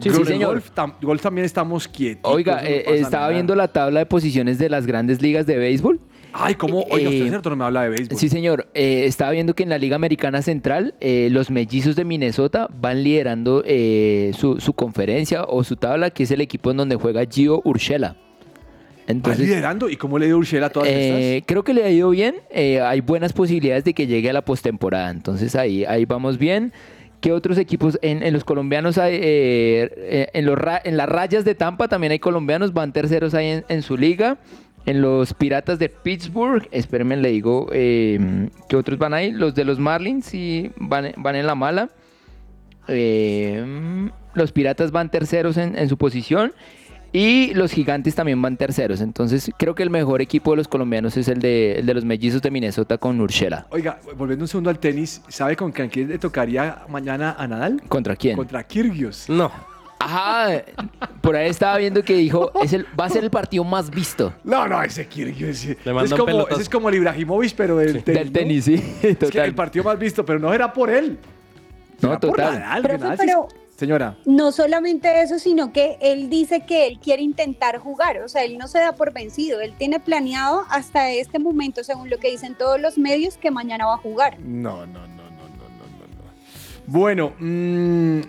Sí, señor.
Golf, tam- golf también estamos quietos.
Oiga, eh, estaba viendo la tabla de posiciones de las grandes ligas de béisbol.
Ay, ¿cómo? Oiga, usted
Eh,
cierto no me habla de béisbol.
Sí, señor. Eh, estaba viendo que en la Liga Americana Central eh, los mellizos de Minnesota van liderando eh, su, su conferencia o su tabla, que es el equipo en donde juega Gio Urshela. Entonces,
liderando. ¿Y cómo le dio Urshela a todas estas?
creo que le ha ido bien. hay buenas posibilidades de que llegue a la postemporada. Entonces ahí, ahí vamos bien. ¿Qué otros equipos? En, en los colombianos hay, eh, en, los en las rayas de Tampa también hay colombianos, van terceros ahí en, en su liga. En los Piratas de Pittsburgh, espérenme, le digo, eh, ¿qué otros van ahí? Los de los Marlins sí van, van en la mala. Eh, los Piratas van terceros en, en su posición. Y los gigantes también van terceros. Entonces creo que el mejor equipo de los colombianos es el de, el de los mellizos de Minnesota con Urshela.
Oiga, volviendo un segundo al tenis, ¿sabe con quién le tocaría mañana a Nadal?
¿Contra quién?
Contra Kyrgios.
No.
Ajá, por ahí estaba viendo que dijo, es el, va a ser el partido más visto.
No, no, ese.
Le mandan
es como, ese es como el Ibrahimovic, pero del tenis.
Del tenis, sí,
Es que
total.
el partido más visto, pero no era por él.
No,
Era por
total.
Nadal,
Profe, pero
Señora.
no solamente eso, sino que él dice que él quiere intentar jugar, o sea, él no se da por vencido, él tiene planeado hasta este momento, según lo que dicen todos los medios, que mañana va a jugar.
No, no, no, no, no, no, no. no. Bueno, mm,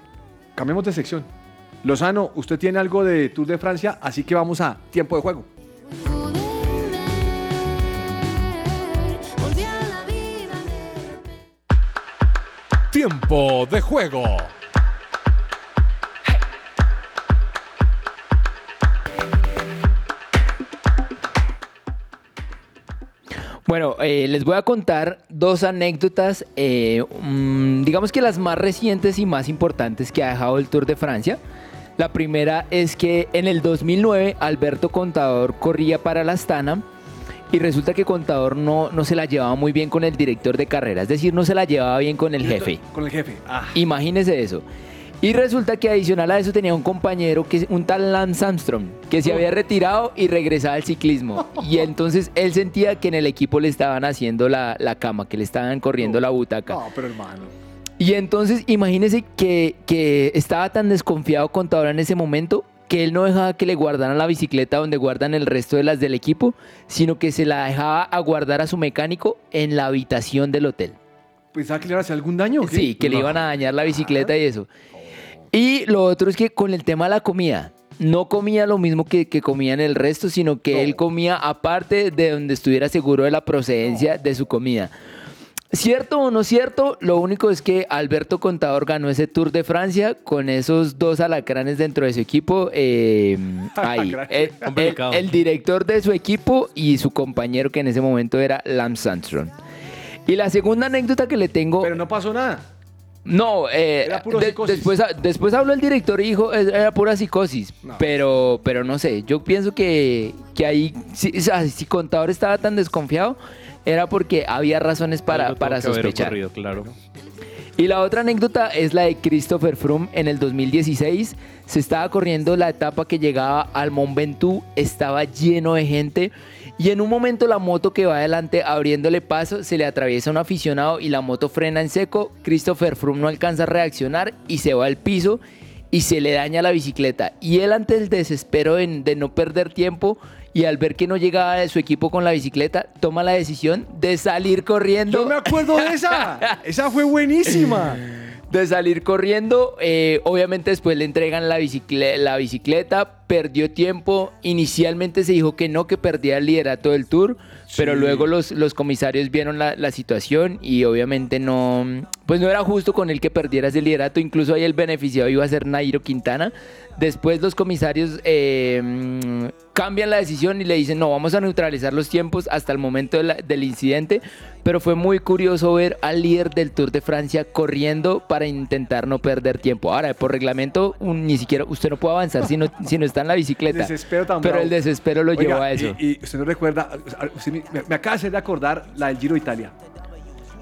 cambiemos de sección. Lozano, usted tiene algo de Tour de Francia, así que vamos a tiempo de juego.
Tiempo de juego.
Bueno, eh, les voy a contar dos anécdotas, eh, mm, digamos que las más recientes y más importantes que ha dejado el Tour de Francia. La primera es que en el 2009 Alberto Contador corría para la Astana y resulta que Contador no, no se la llevaba muy bien con el director de carrera, es decir, no se la llevaba bien con el jefe.
Con el jefe. Ah,
Imagínese eso. Y resulta que adicional a eso tenía un compañero, que un tal Lance Armstrong, que se había retirado y regresaba al ciclismo. Y <laughs> entonces él sentía que en el equipo le estaban haciendo la, la cama, que le estaban corriendo la butaca.
no, pero hermano.
Y entonces imagínese que, que estaba tan desconfiado contador en ese momento que él no dejaba que le guardaran la bicicleta donde guardan el resto de las del equipo, sino que se la dejaba a guardar a su mecánico en la habitación del hotel.
¿Pensaba que le iba a hacer algún daño? o qué?
Sí, que le iban a dañar la bicicleta y eso. Y lo otro es que con el tema de la comida, no comía lo mismo que, que comían el resto, sino que él comía aparte de donde estuviera seguro de la procedencia de su comida. ¿Cierto o no cierto? Lo único es que Alberto Contador ganó ese Tour de Francia con esos dos alacranes dentro de su equipo. eh, <laughs> ahí. El, el-
Complicado.
el director de su equipo y su compañero que en ese momento era Lance Armstrong. Y la segunda anécdota que le tengo...
Pero no pasó nada.
No, eh, de-
psicosis.
después, después habló el director y dijo "Es- era pura psicosis. Pero, pero no sé, yo pienso que, que ahí, si, o sea, si Contador estaba tan desconfiado, era porque había razones para, para sospechar.
ocurrido, claro.
Y la otra anécdota es la de Christopher Froome en el 2016. Se estaba corriendo la etapa que llegaba al Mont Ventoux, estaba lleno de gente y en un momento la moto que va adelante abriéndole paso se le atraviesa un aficionado y la moto frena en seco. Christopher Froome no alcanza a reaccionar y se va al piso y se le daña la bicicleta. Y él ante el desespero de, de no perder tiempo y al ver que no llegaba de su equipo con la bicicleta, toma la decisión de salir corriendo.
Yo me acuerdo de esa. <laughs> esa fue buenísima.
de salir corriendo. eh, obviamente después le entregan la bicicleta, perdió tiempo. Inicialmente se dijo que no, que perdía el liderato del tour, pero luego los, los comisarios vieron la, la situación y obviamente no, pues no era justo con él que perdiera ese liderato. Incluso ahí el beneficiado iba a ser Nairo Quintana. Después los comisarios eh, cambian la decisión y le dicen, no, vamos a neutralizar los tiempos hasta el momento de la- del incidente. Pero fue muy curioso ver al líder del Tour de Francia corriendo para intentar no perder tiempo. Ahora, por reglamento, un- ni siquiera usted no puede avanzar si no, si no está en la bicicleta.
Desespero tan
Pero
bravo.
el desespero lo
Oiga,
llevó a eso.
Y, y usted no recuerda, usted me, me acaba de hacer de acordar la del Giro de Italia.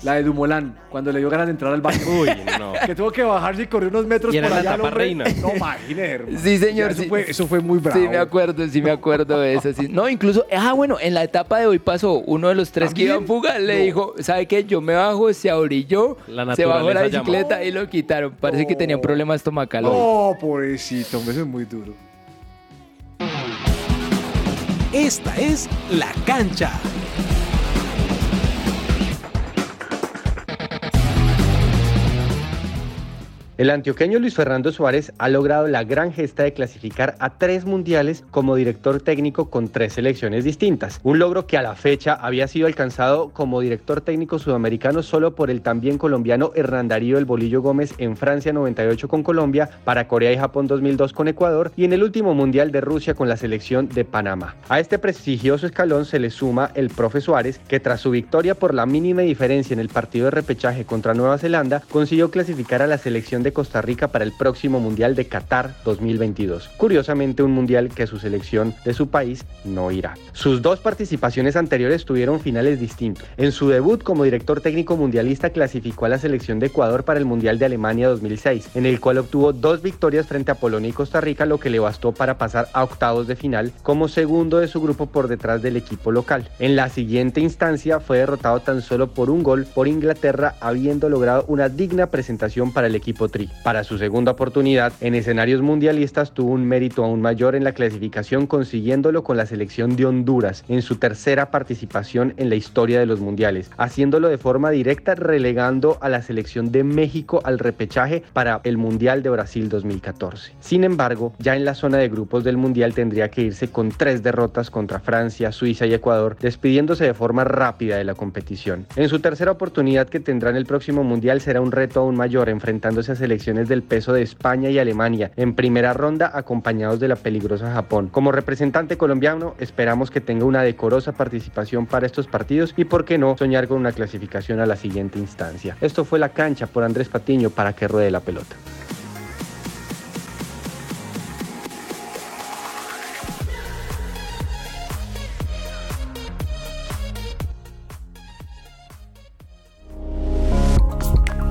La de Dumolán, cuando le dio ganas de entrar al baño.
Uy, no. <laughs>
Que tuvo que bajarse y corrió unos metros
Y era
por
la
allá. hombre.
reina.
No, imagínate, hermano.
Sí, señor.
Ya, Eso,
sí.
fue, eso fue muy bravo.
Sí, me acuerdo, sí me acuerdo de eso. sí. No, incluso, ah, bueno, en la etapa de hoy pasó uno de los tres que iba en fuga, le dijo, ¿sabe qué? Yo me bajo, se orilló,
La
se bajó la
llamó.
bicicleta y lo quitaron. Parece que tenía un problema estomacal hoy.
Oh, pobrecito, hombre, eso es muy duro.
Esta es La Cancha.
El antioqueño Luis Fernando Suárez ha logrado la gran gesta de clasificar a tres mundiales como director técnico con tres selecciones distintas. Un logro que a la fecha había sido alcanzado como director técnico sudamericano solo por el también colombiano Hernán Darío El Bolillo Gómez en Francia 98 con Colombia, para Corea y Japón 2002 con Ecuador y en el último mundial de Rusia con la selección de Panamá. A este prestigioso escalón se le suma el profe Suárez, que tras su victoria por la mínima diferencia en el partido de repechaje contra Nueva Zelanda, consiguió clasificar a la selección de Costa Rica para el próximo Mundial de Qatar 2022. Curiosamente, un mundial que su selección de su país no irá. Sus dos participaciones anteriores tuvieron finales distintos. En su debut como director técnico mundialista clasificó a la selección de Ecuador para el Mundial de Alemania 2006, en el cual obtuvo dos victorias frente a Polonia y Costa Rica, lo que le bastó para pasar a octavos de final como segundo de su grupo por detrás del equipo local. En la siguiente instancia fue derrotado tan solo por un gol por Inglaterra, habiendo logrado una digna presentación para el equipo Para su segunda oportunidad, en escenarios mundialistas tuvo un mérito aún mayor en la clasificación, consiguiéndolo con la selección de Honduras en su tercera participación en la historia de los mundiales, haciéndolo de forma directa relegando a la selección de México al repechaje para el Mundial de Brasil 2014. Sin embargo, ya en la zona de grupos del Mundial tendría que irse con tres derrotas contra Francia, Suiza y Ecuador, despidiéndose de forma rápida de la competición. En su tercera oportunidad que tendrá en el próximo Mundial será un reto aún mayor, enfrentándose a selecciones del peso de España y Alemania en primera ronda acompañados de la peligrosa Japón. Como representante colombiano esperamos que tenga una decorosa participación para estos partidos y por qué no soñar con una clasificación a la siguiente instancia. Esto fue la cancha por Andrés Patiño para que ruede la pelota.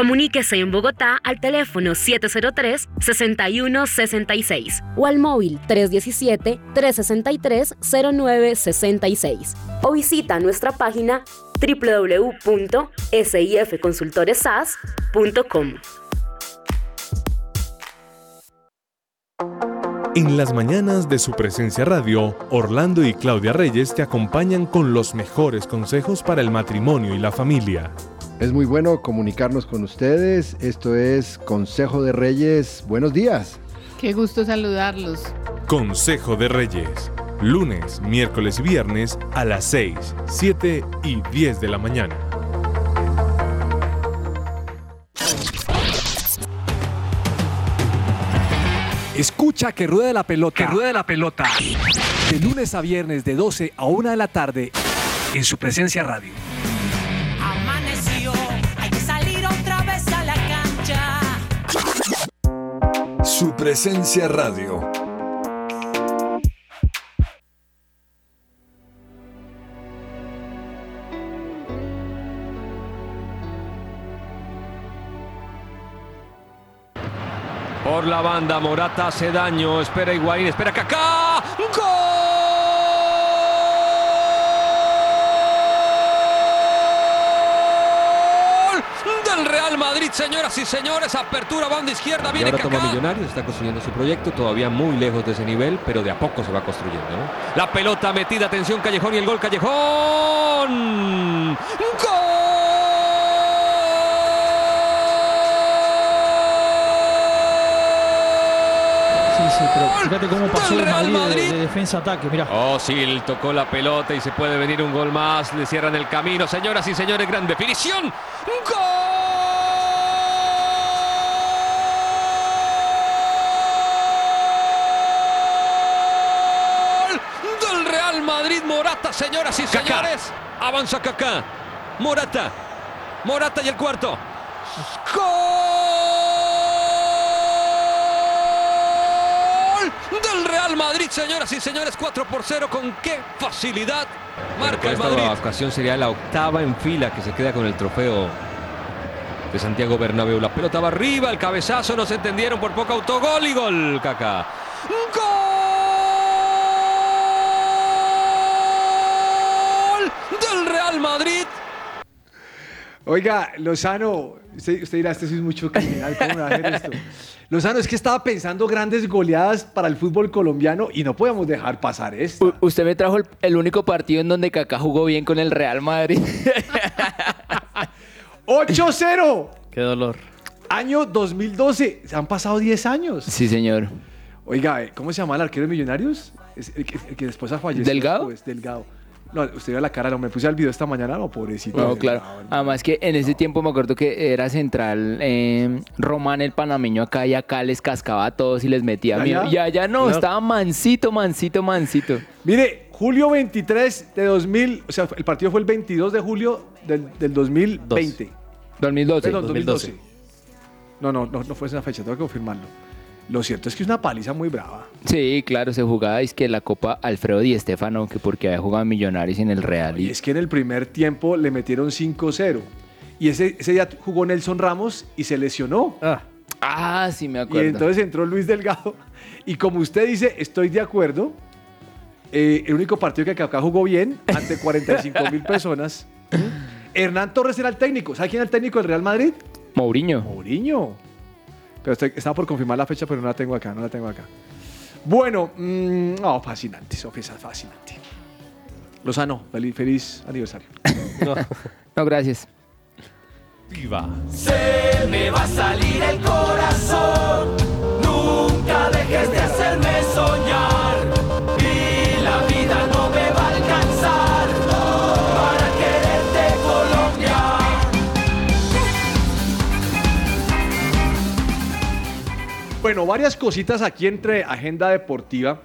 Comuníquese en Bogotá al teléfono 703-6166 o al móvil 317-363-0966 o visita nuestra página www.sifconsultoresas.com.
En las mañanas de su presencia radio, Orlando y Claudia Reyes te acompañan con los mejores consejos para el matrimonio y la familia.
Es muy bueno comunicarnos con ustedes. Esto es Consejo de Reyes. Buenos días.
Qué gusto saludarlos.
Consejo de Reyes. Lunes, miércoles y viernes a las 6, 7 y 10 de la mañana.
Escucha que ruede la pelota.
Que ruede la pelota.
De lunes a viernes de 12 a 1 de la tarde en su presencia radio.
Su presencia radio.
Por la banda, Morata hace daño, espera Higuaín, espera Kaká. Madrid, señoras y señores. Apertura, banda izquierda.
Y
Viene
toma. Millonarios, está construyendo su proyecto, todavía muy lejos de ese nivel, pero de a poco se va construyendo. ¿no?
La pelota metida, atención Callejón y el gol Callejón.
Sí, sí, pero fíjate cómo pasó el Madrid, de-
Madrid.
De, defensa-ataque, mira.
Oh, sí, tocó la pelota y se puede venir un gol más. Le cierran el camino, señoras y señores. Gran definición. ¡Gol! Del Real Madrid, Morata, señoras y señores. Avanza Kaká. Morata. Morata y el cuarto. ¡Gol! Del Real Madrid, señoras y señores. 4 por 0. ¿Con qué facilidad marca el
Esta
Madrid?
ocasión sería la octava en fila que se queda con el trofeo de Santiago Bernabéu. La pelota va arriba,
El cabezazo no se entendieron por poco autogol y gol, Kaká. ¡Gol! Del Real Madrid.
Oiga, Lozano, usted, usted dirá, este sí es mucho criminal, ¿cómo me va a hacer esto? Lozano, es que estaba pensando grandes goleadas para el fútbol colombiano y no podemos dejar pasar esto.
U- usted me trajo el, el único partido en donde Kaká jugó bien con el Real Madrid. <laughs>
8-0.
Qué dolor.
Año 2012. Se han pasado 10 años.
Sí, señor.
Oiga, eh, ¿cómo se llama el arquero de Millonarios? Es el, que, el que después ha fallecido.
¿Delgado?
Pues, Delgado. No, usted vio la cara, no me puse al video esta mañana, no, pobrecito.
No, claro. Además que en ese tiempo me acuerdo que era central eh, Román el panameño acá y acá les cascaba a todos y les metía
¿Ya,
miedo.
ya?
Y allá no,
No.
estaba mansito, mansito, mansito.
Mire, julio 23 de 2000, o sea, el partido fue el 22 de julio del, del 2020.
2012.
Perdón, 2012. No, no, no, no fue esa fecha, tengo que confirmarlo. Lo cierto es que es una paliza muy brava.
Sí, claro, se jugaba es que la Copa Alfredo Di Stefano, que porque había jugado Millonarios en el Real.
Y
Y,
es que en el primer tiempo le metieron 5-0. Y ese, ese día jugó Nelson Ramos y se lesionó.
Ah, sí me
Y
acuerdo.
entonces entró Luis Delgado. Y como usted dice, estoy de acuerdo. eh, el único partido que acá jugó bien, ante 45 mil personas. <laughs> Hernán Torres era el técnico. ¿Sabe quién era el técnico del Real Madrid?
Mourinho.
Mourinho. Pero estoy- estaba por confirmar la fecha, pero no la tengo acá, no la tengo acá. Bueno, mm, no, fascinante, Sofía, es fascinante. Lozano, feliz, feliz aniversario. <laughs>
No, gracias.
Viva.
Se me va a salir el corazón. Nunca dejes de hacerme soñar.
Bueno, varias cositas aquí entre agenda deportiva.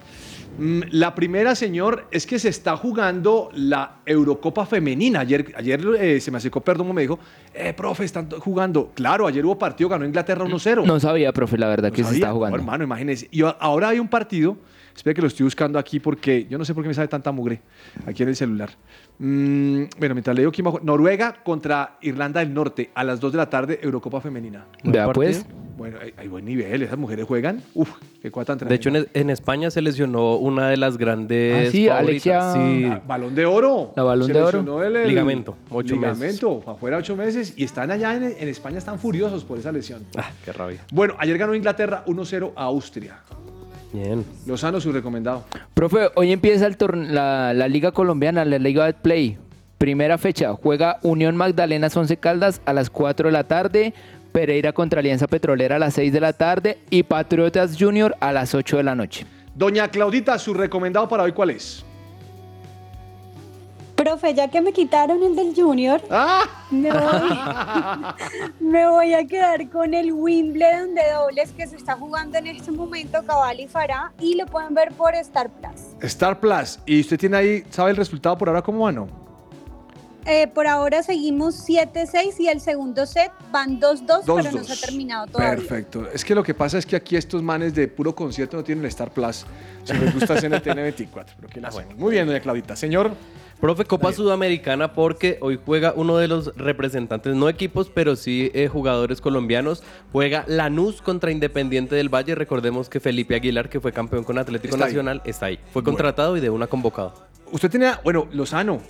Mm, La primera, señor, es que se está jugando la Eurocopa Femenina. Ayer, ayer eh, se me acercó Perdomo y me dijo, eh, profe, están jugando. Claro, ayer hubo partido, ganó Inglaterra 1-0.
No sabía, profe, la verdad que se está jugando.
No, hermano, imagínese. Y ahora hay un partido, espera que lo estoy buscando aquí porque yo no sé por qué me sale tanta mugre aquí en el celular. Mm, bueno, mientras leo quién va a jugar. Noruega contra Irlanda del Norte a las 2 de la tarde, Eurocopa Femenina.
Vea, pues.
Bueno, hay, hay buen nivel, esas mujeres juegan. Uf, qué cuata tan
De hecho, en, en España se lesionó una de las grandes.
Ah, sí. Alexia-
Sí.
Balón de oro.
La Balón
Se
de Oro.
lesionó el- el-
Ligamento, ocho meses.
ligamento, afuera ocho meses. Y están allá en, en España, están furiosos por esa lesión.
Ah, qué rabia.
Bueno, ayer ganó Inglaterra 1-0 a Austria.
Bien.
Lozano, su recomendado.
Profe, hoy empieza el la, la Liga Colombiana, la Liga de Play. Primera fecha, juega Unión Magdalenas 11 Caldas a las 4 de la tarde, Pereira contra Alianza Petrolera a las 6 de la tarde y Patriotas Junior a las 8 de la noche.
Doña Claudita, su recomendado para hoy, ¿cuál es?
Profe, ya que me quitaron el del Junior,
¡Ah!
me, voy, <laughs> me voy a quedar con el Wimbledon de dobles que se está jugando en este momento, Cabal y Farah, y lo pueden ver por Star Plus.
Star Plus. ¿Y usted tiene ahí, sabe el resultado por ahora cómo va, no?
Eh, por ahora seguimos 7-6 y el segundo set van 2-2, pero no
2-2.
se ha terminado todavía.
Perfecto. Es que lo que pasa es que aquí estos manes de puro concierto no tienen el Star Plus. Si les gusta <laughs> CNTN 24. Pero ¿qué le hacemos? Muy bien, doña Claudita. Señor,
Profe, Copa Sudamericana porque hoy juega uno de los representantes, no equipos, pero sí eh, jugadores colombianos. Juega Lanús contra Independiente del Valle. Recordemos que Felipe Aguilar, que fue campeón con Atlético
Está ahí.
Nacional, está ahí. Fue
Bueno.
contratado y de una convocado.
Usted tenía, bueno, Lozano.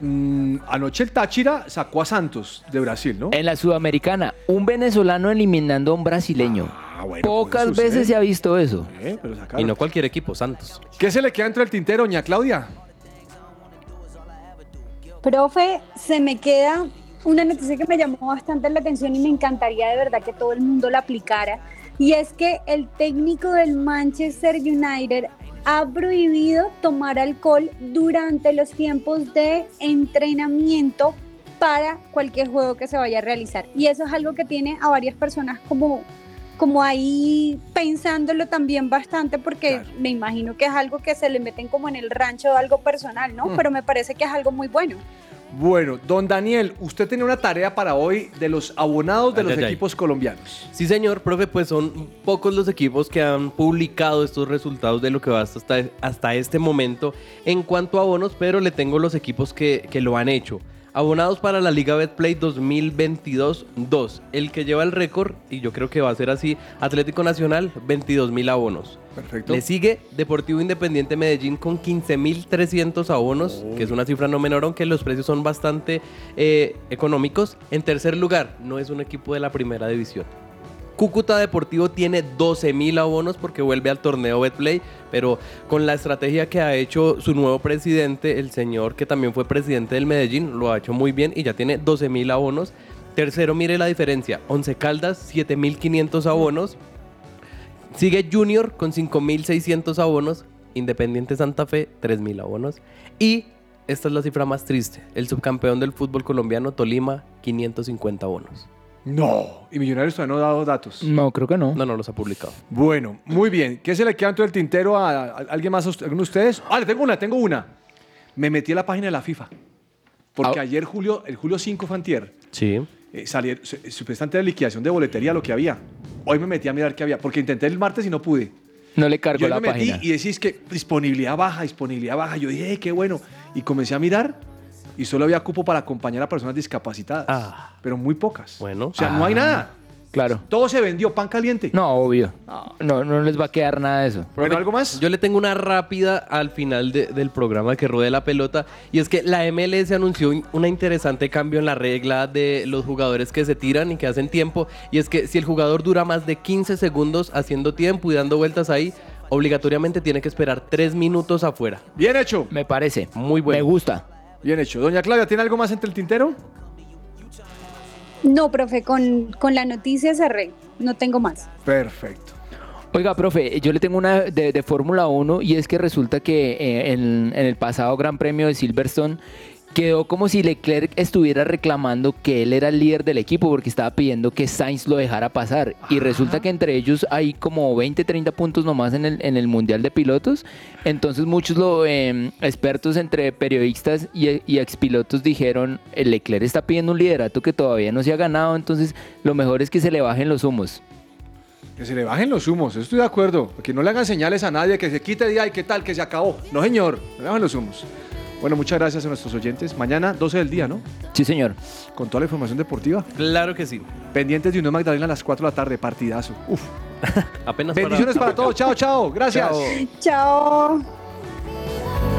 mm, anoche el Táchira sacó a Santos de Brasil, ¿no?
En la Sudamericana, un venezolano eliminando a un brasileño.
Ah,
Pocas
sucede.
veces se ha visto eso.
Eh, pero.
Y no cualquier equipo, Santos.
¿Qué se le queda entre el tintero, doña Claudia?
Profe, se me queda una noticia que me llamó bastante la atención y me encantaría de verdad que todo el mundo la aplicara. Y es que el técnico del Manchester United ha prohibido tomar alcohol durante los tiempos de entrenamiento para cualquier juego que se vaya a realizar. Y eso es algo que tiene a varias personas como, como ahí pensándolo también bastante porque me imagino que es algo que se le meten como en el rancho algo personal, ¿no?
Mm.
Pero me parece que es algo muy bueno.
Bueno, don Daniel, usted tenía una tarea para hoy de los abonados de
Ay,
los
ay, ay.
equipos colombianos.
Sí, señor, profe, pues son pocos los equipos que han publicado estos resultados de lo que va hasta, hasta este momento en cuanto a abonos, pero le tengo los equipos que, que lo han hecho. Abonados para la Liga Betplay 2022-2. El que lleva el récord, y yo creo que va a ser así, Atlético Nacional, 22 mil abonos.
Perfecto.
Le sigue Deportivo Independiente Medellín con 15.300 abonos, que es una cifra no menor, aunque los precios son bastante eh, económicos. En tercer lugar, no es un equipo de la primera división. Cúcuta Deportivo tiene 12.000 abonos porque vuelve al torneo Betplay, pero con la estrategia que ha hecho su nuevo presidente, el señor que también fue presidente del Medellín, lo ha hecho muy bien y ya tiene 12.000 abonos. Tercero, mire la diferencia, 11 Caldas, 7.500 abonos. Sigue Junior con 5.600 abonos. Independiente Santa Fe, 3.000 abonos. Y esta es la cifra más triste. El subcampeón del fútbol colombiano, Tolima, 550 abonos.
No. ¿Y Millonarios todavía no ha dado datos?
No, creo que no.
No, no los ha publicado.
Bueno, muy bien. ¿Qué se le queda dentro del tintero a, a- a alguien más, a usted- alguno de ustedes? Ah, le tengo una, tengo una. Me metí a la página de la FIFA. Porque
Ah.
ayer, Julio, el Julio 5 Fantier,
Sí.
eh, salieron, su- supuestamente de liquidación de boletería lo que había. Hoy me metí a mirar qué había, porque intenté el martes y no pude.
No le
Y
cargo
hoy
la
me metí
página.
y decís que disponibilidad baja, disponibilidad baja. Yo dije, "Eh, qué bueno. Y comencé a mirar y solo había cupo para acompañar a personas discapacitadas. Pero muy pocas.
Bueno.
O sea, no hay
Ah.
nada.
Claro.
Todo se vendió, pan caliente.
No, obvio. No, no les va a quedar nada de eso.
Bueno, ¿algo más?
Yo le tengo una rápida al final de- del programa que ruede la pelota. Y es que la MLS anunció un una interesante cambio en la regla de los jugadores que se tiran y que hacen tiempo. Y es que si el jugador dura más de 15 segundos haciendo tiempo y dando vueltas ahí, obligatoriamente tiene que esperar 3 minutos afuera.
Bien hecho.
Me parece.
Muy bueno.
Me gusta.
Bien hecho. Doña Claudia, ¿tiene algo más entre el tintero?
No, profe, con, con la noticia cerré. No tengo más.
Perfecto.
Oiga, profe, yo le tengo una de, de Fórmula 1 y es que resulta que eh, en, en el pasado Gran Premio de Silverstone quedó como si Leclerc estuviera reclamando que él era el líder del equipo porque estaba pidiendo que Sainz lo dejara pasar. Y resulta que entre ellos hay como 20, 30 puntos nomás en el, en el Mundial de Pilotos. Entonces muchos lo, eh, expertos entre periodistas y, y expilotos dijeron, el Leclerc está pidiendo un liderato que todavía no se ha ganado, entonces lo mejor es que se le bajen los humos.
Que se le bajen los humos, estoy de acuerdo. Que no le hagan señales a nadie, que se quite de ahí, ¿qué tal? Que se acabó. No, señor, no le bajen los humos. Bueno, muchas gracias a nuestros oyentes. Mañana, 12 del día, ¿no?
Sí, señor.
Con toda la información deportiva.
Claro que sí.
Pendientes de Unión Magdalena a las 4 de la tarde, partidazo. Uf. <laughs>
Apenas
Bendiciones para <laughs> todos. Chao, chao. Gracias.
Chao.
Chao.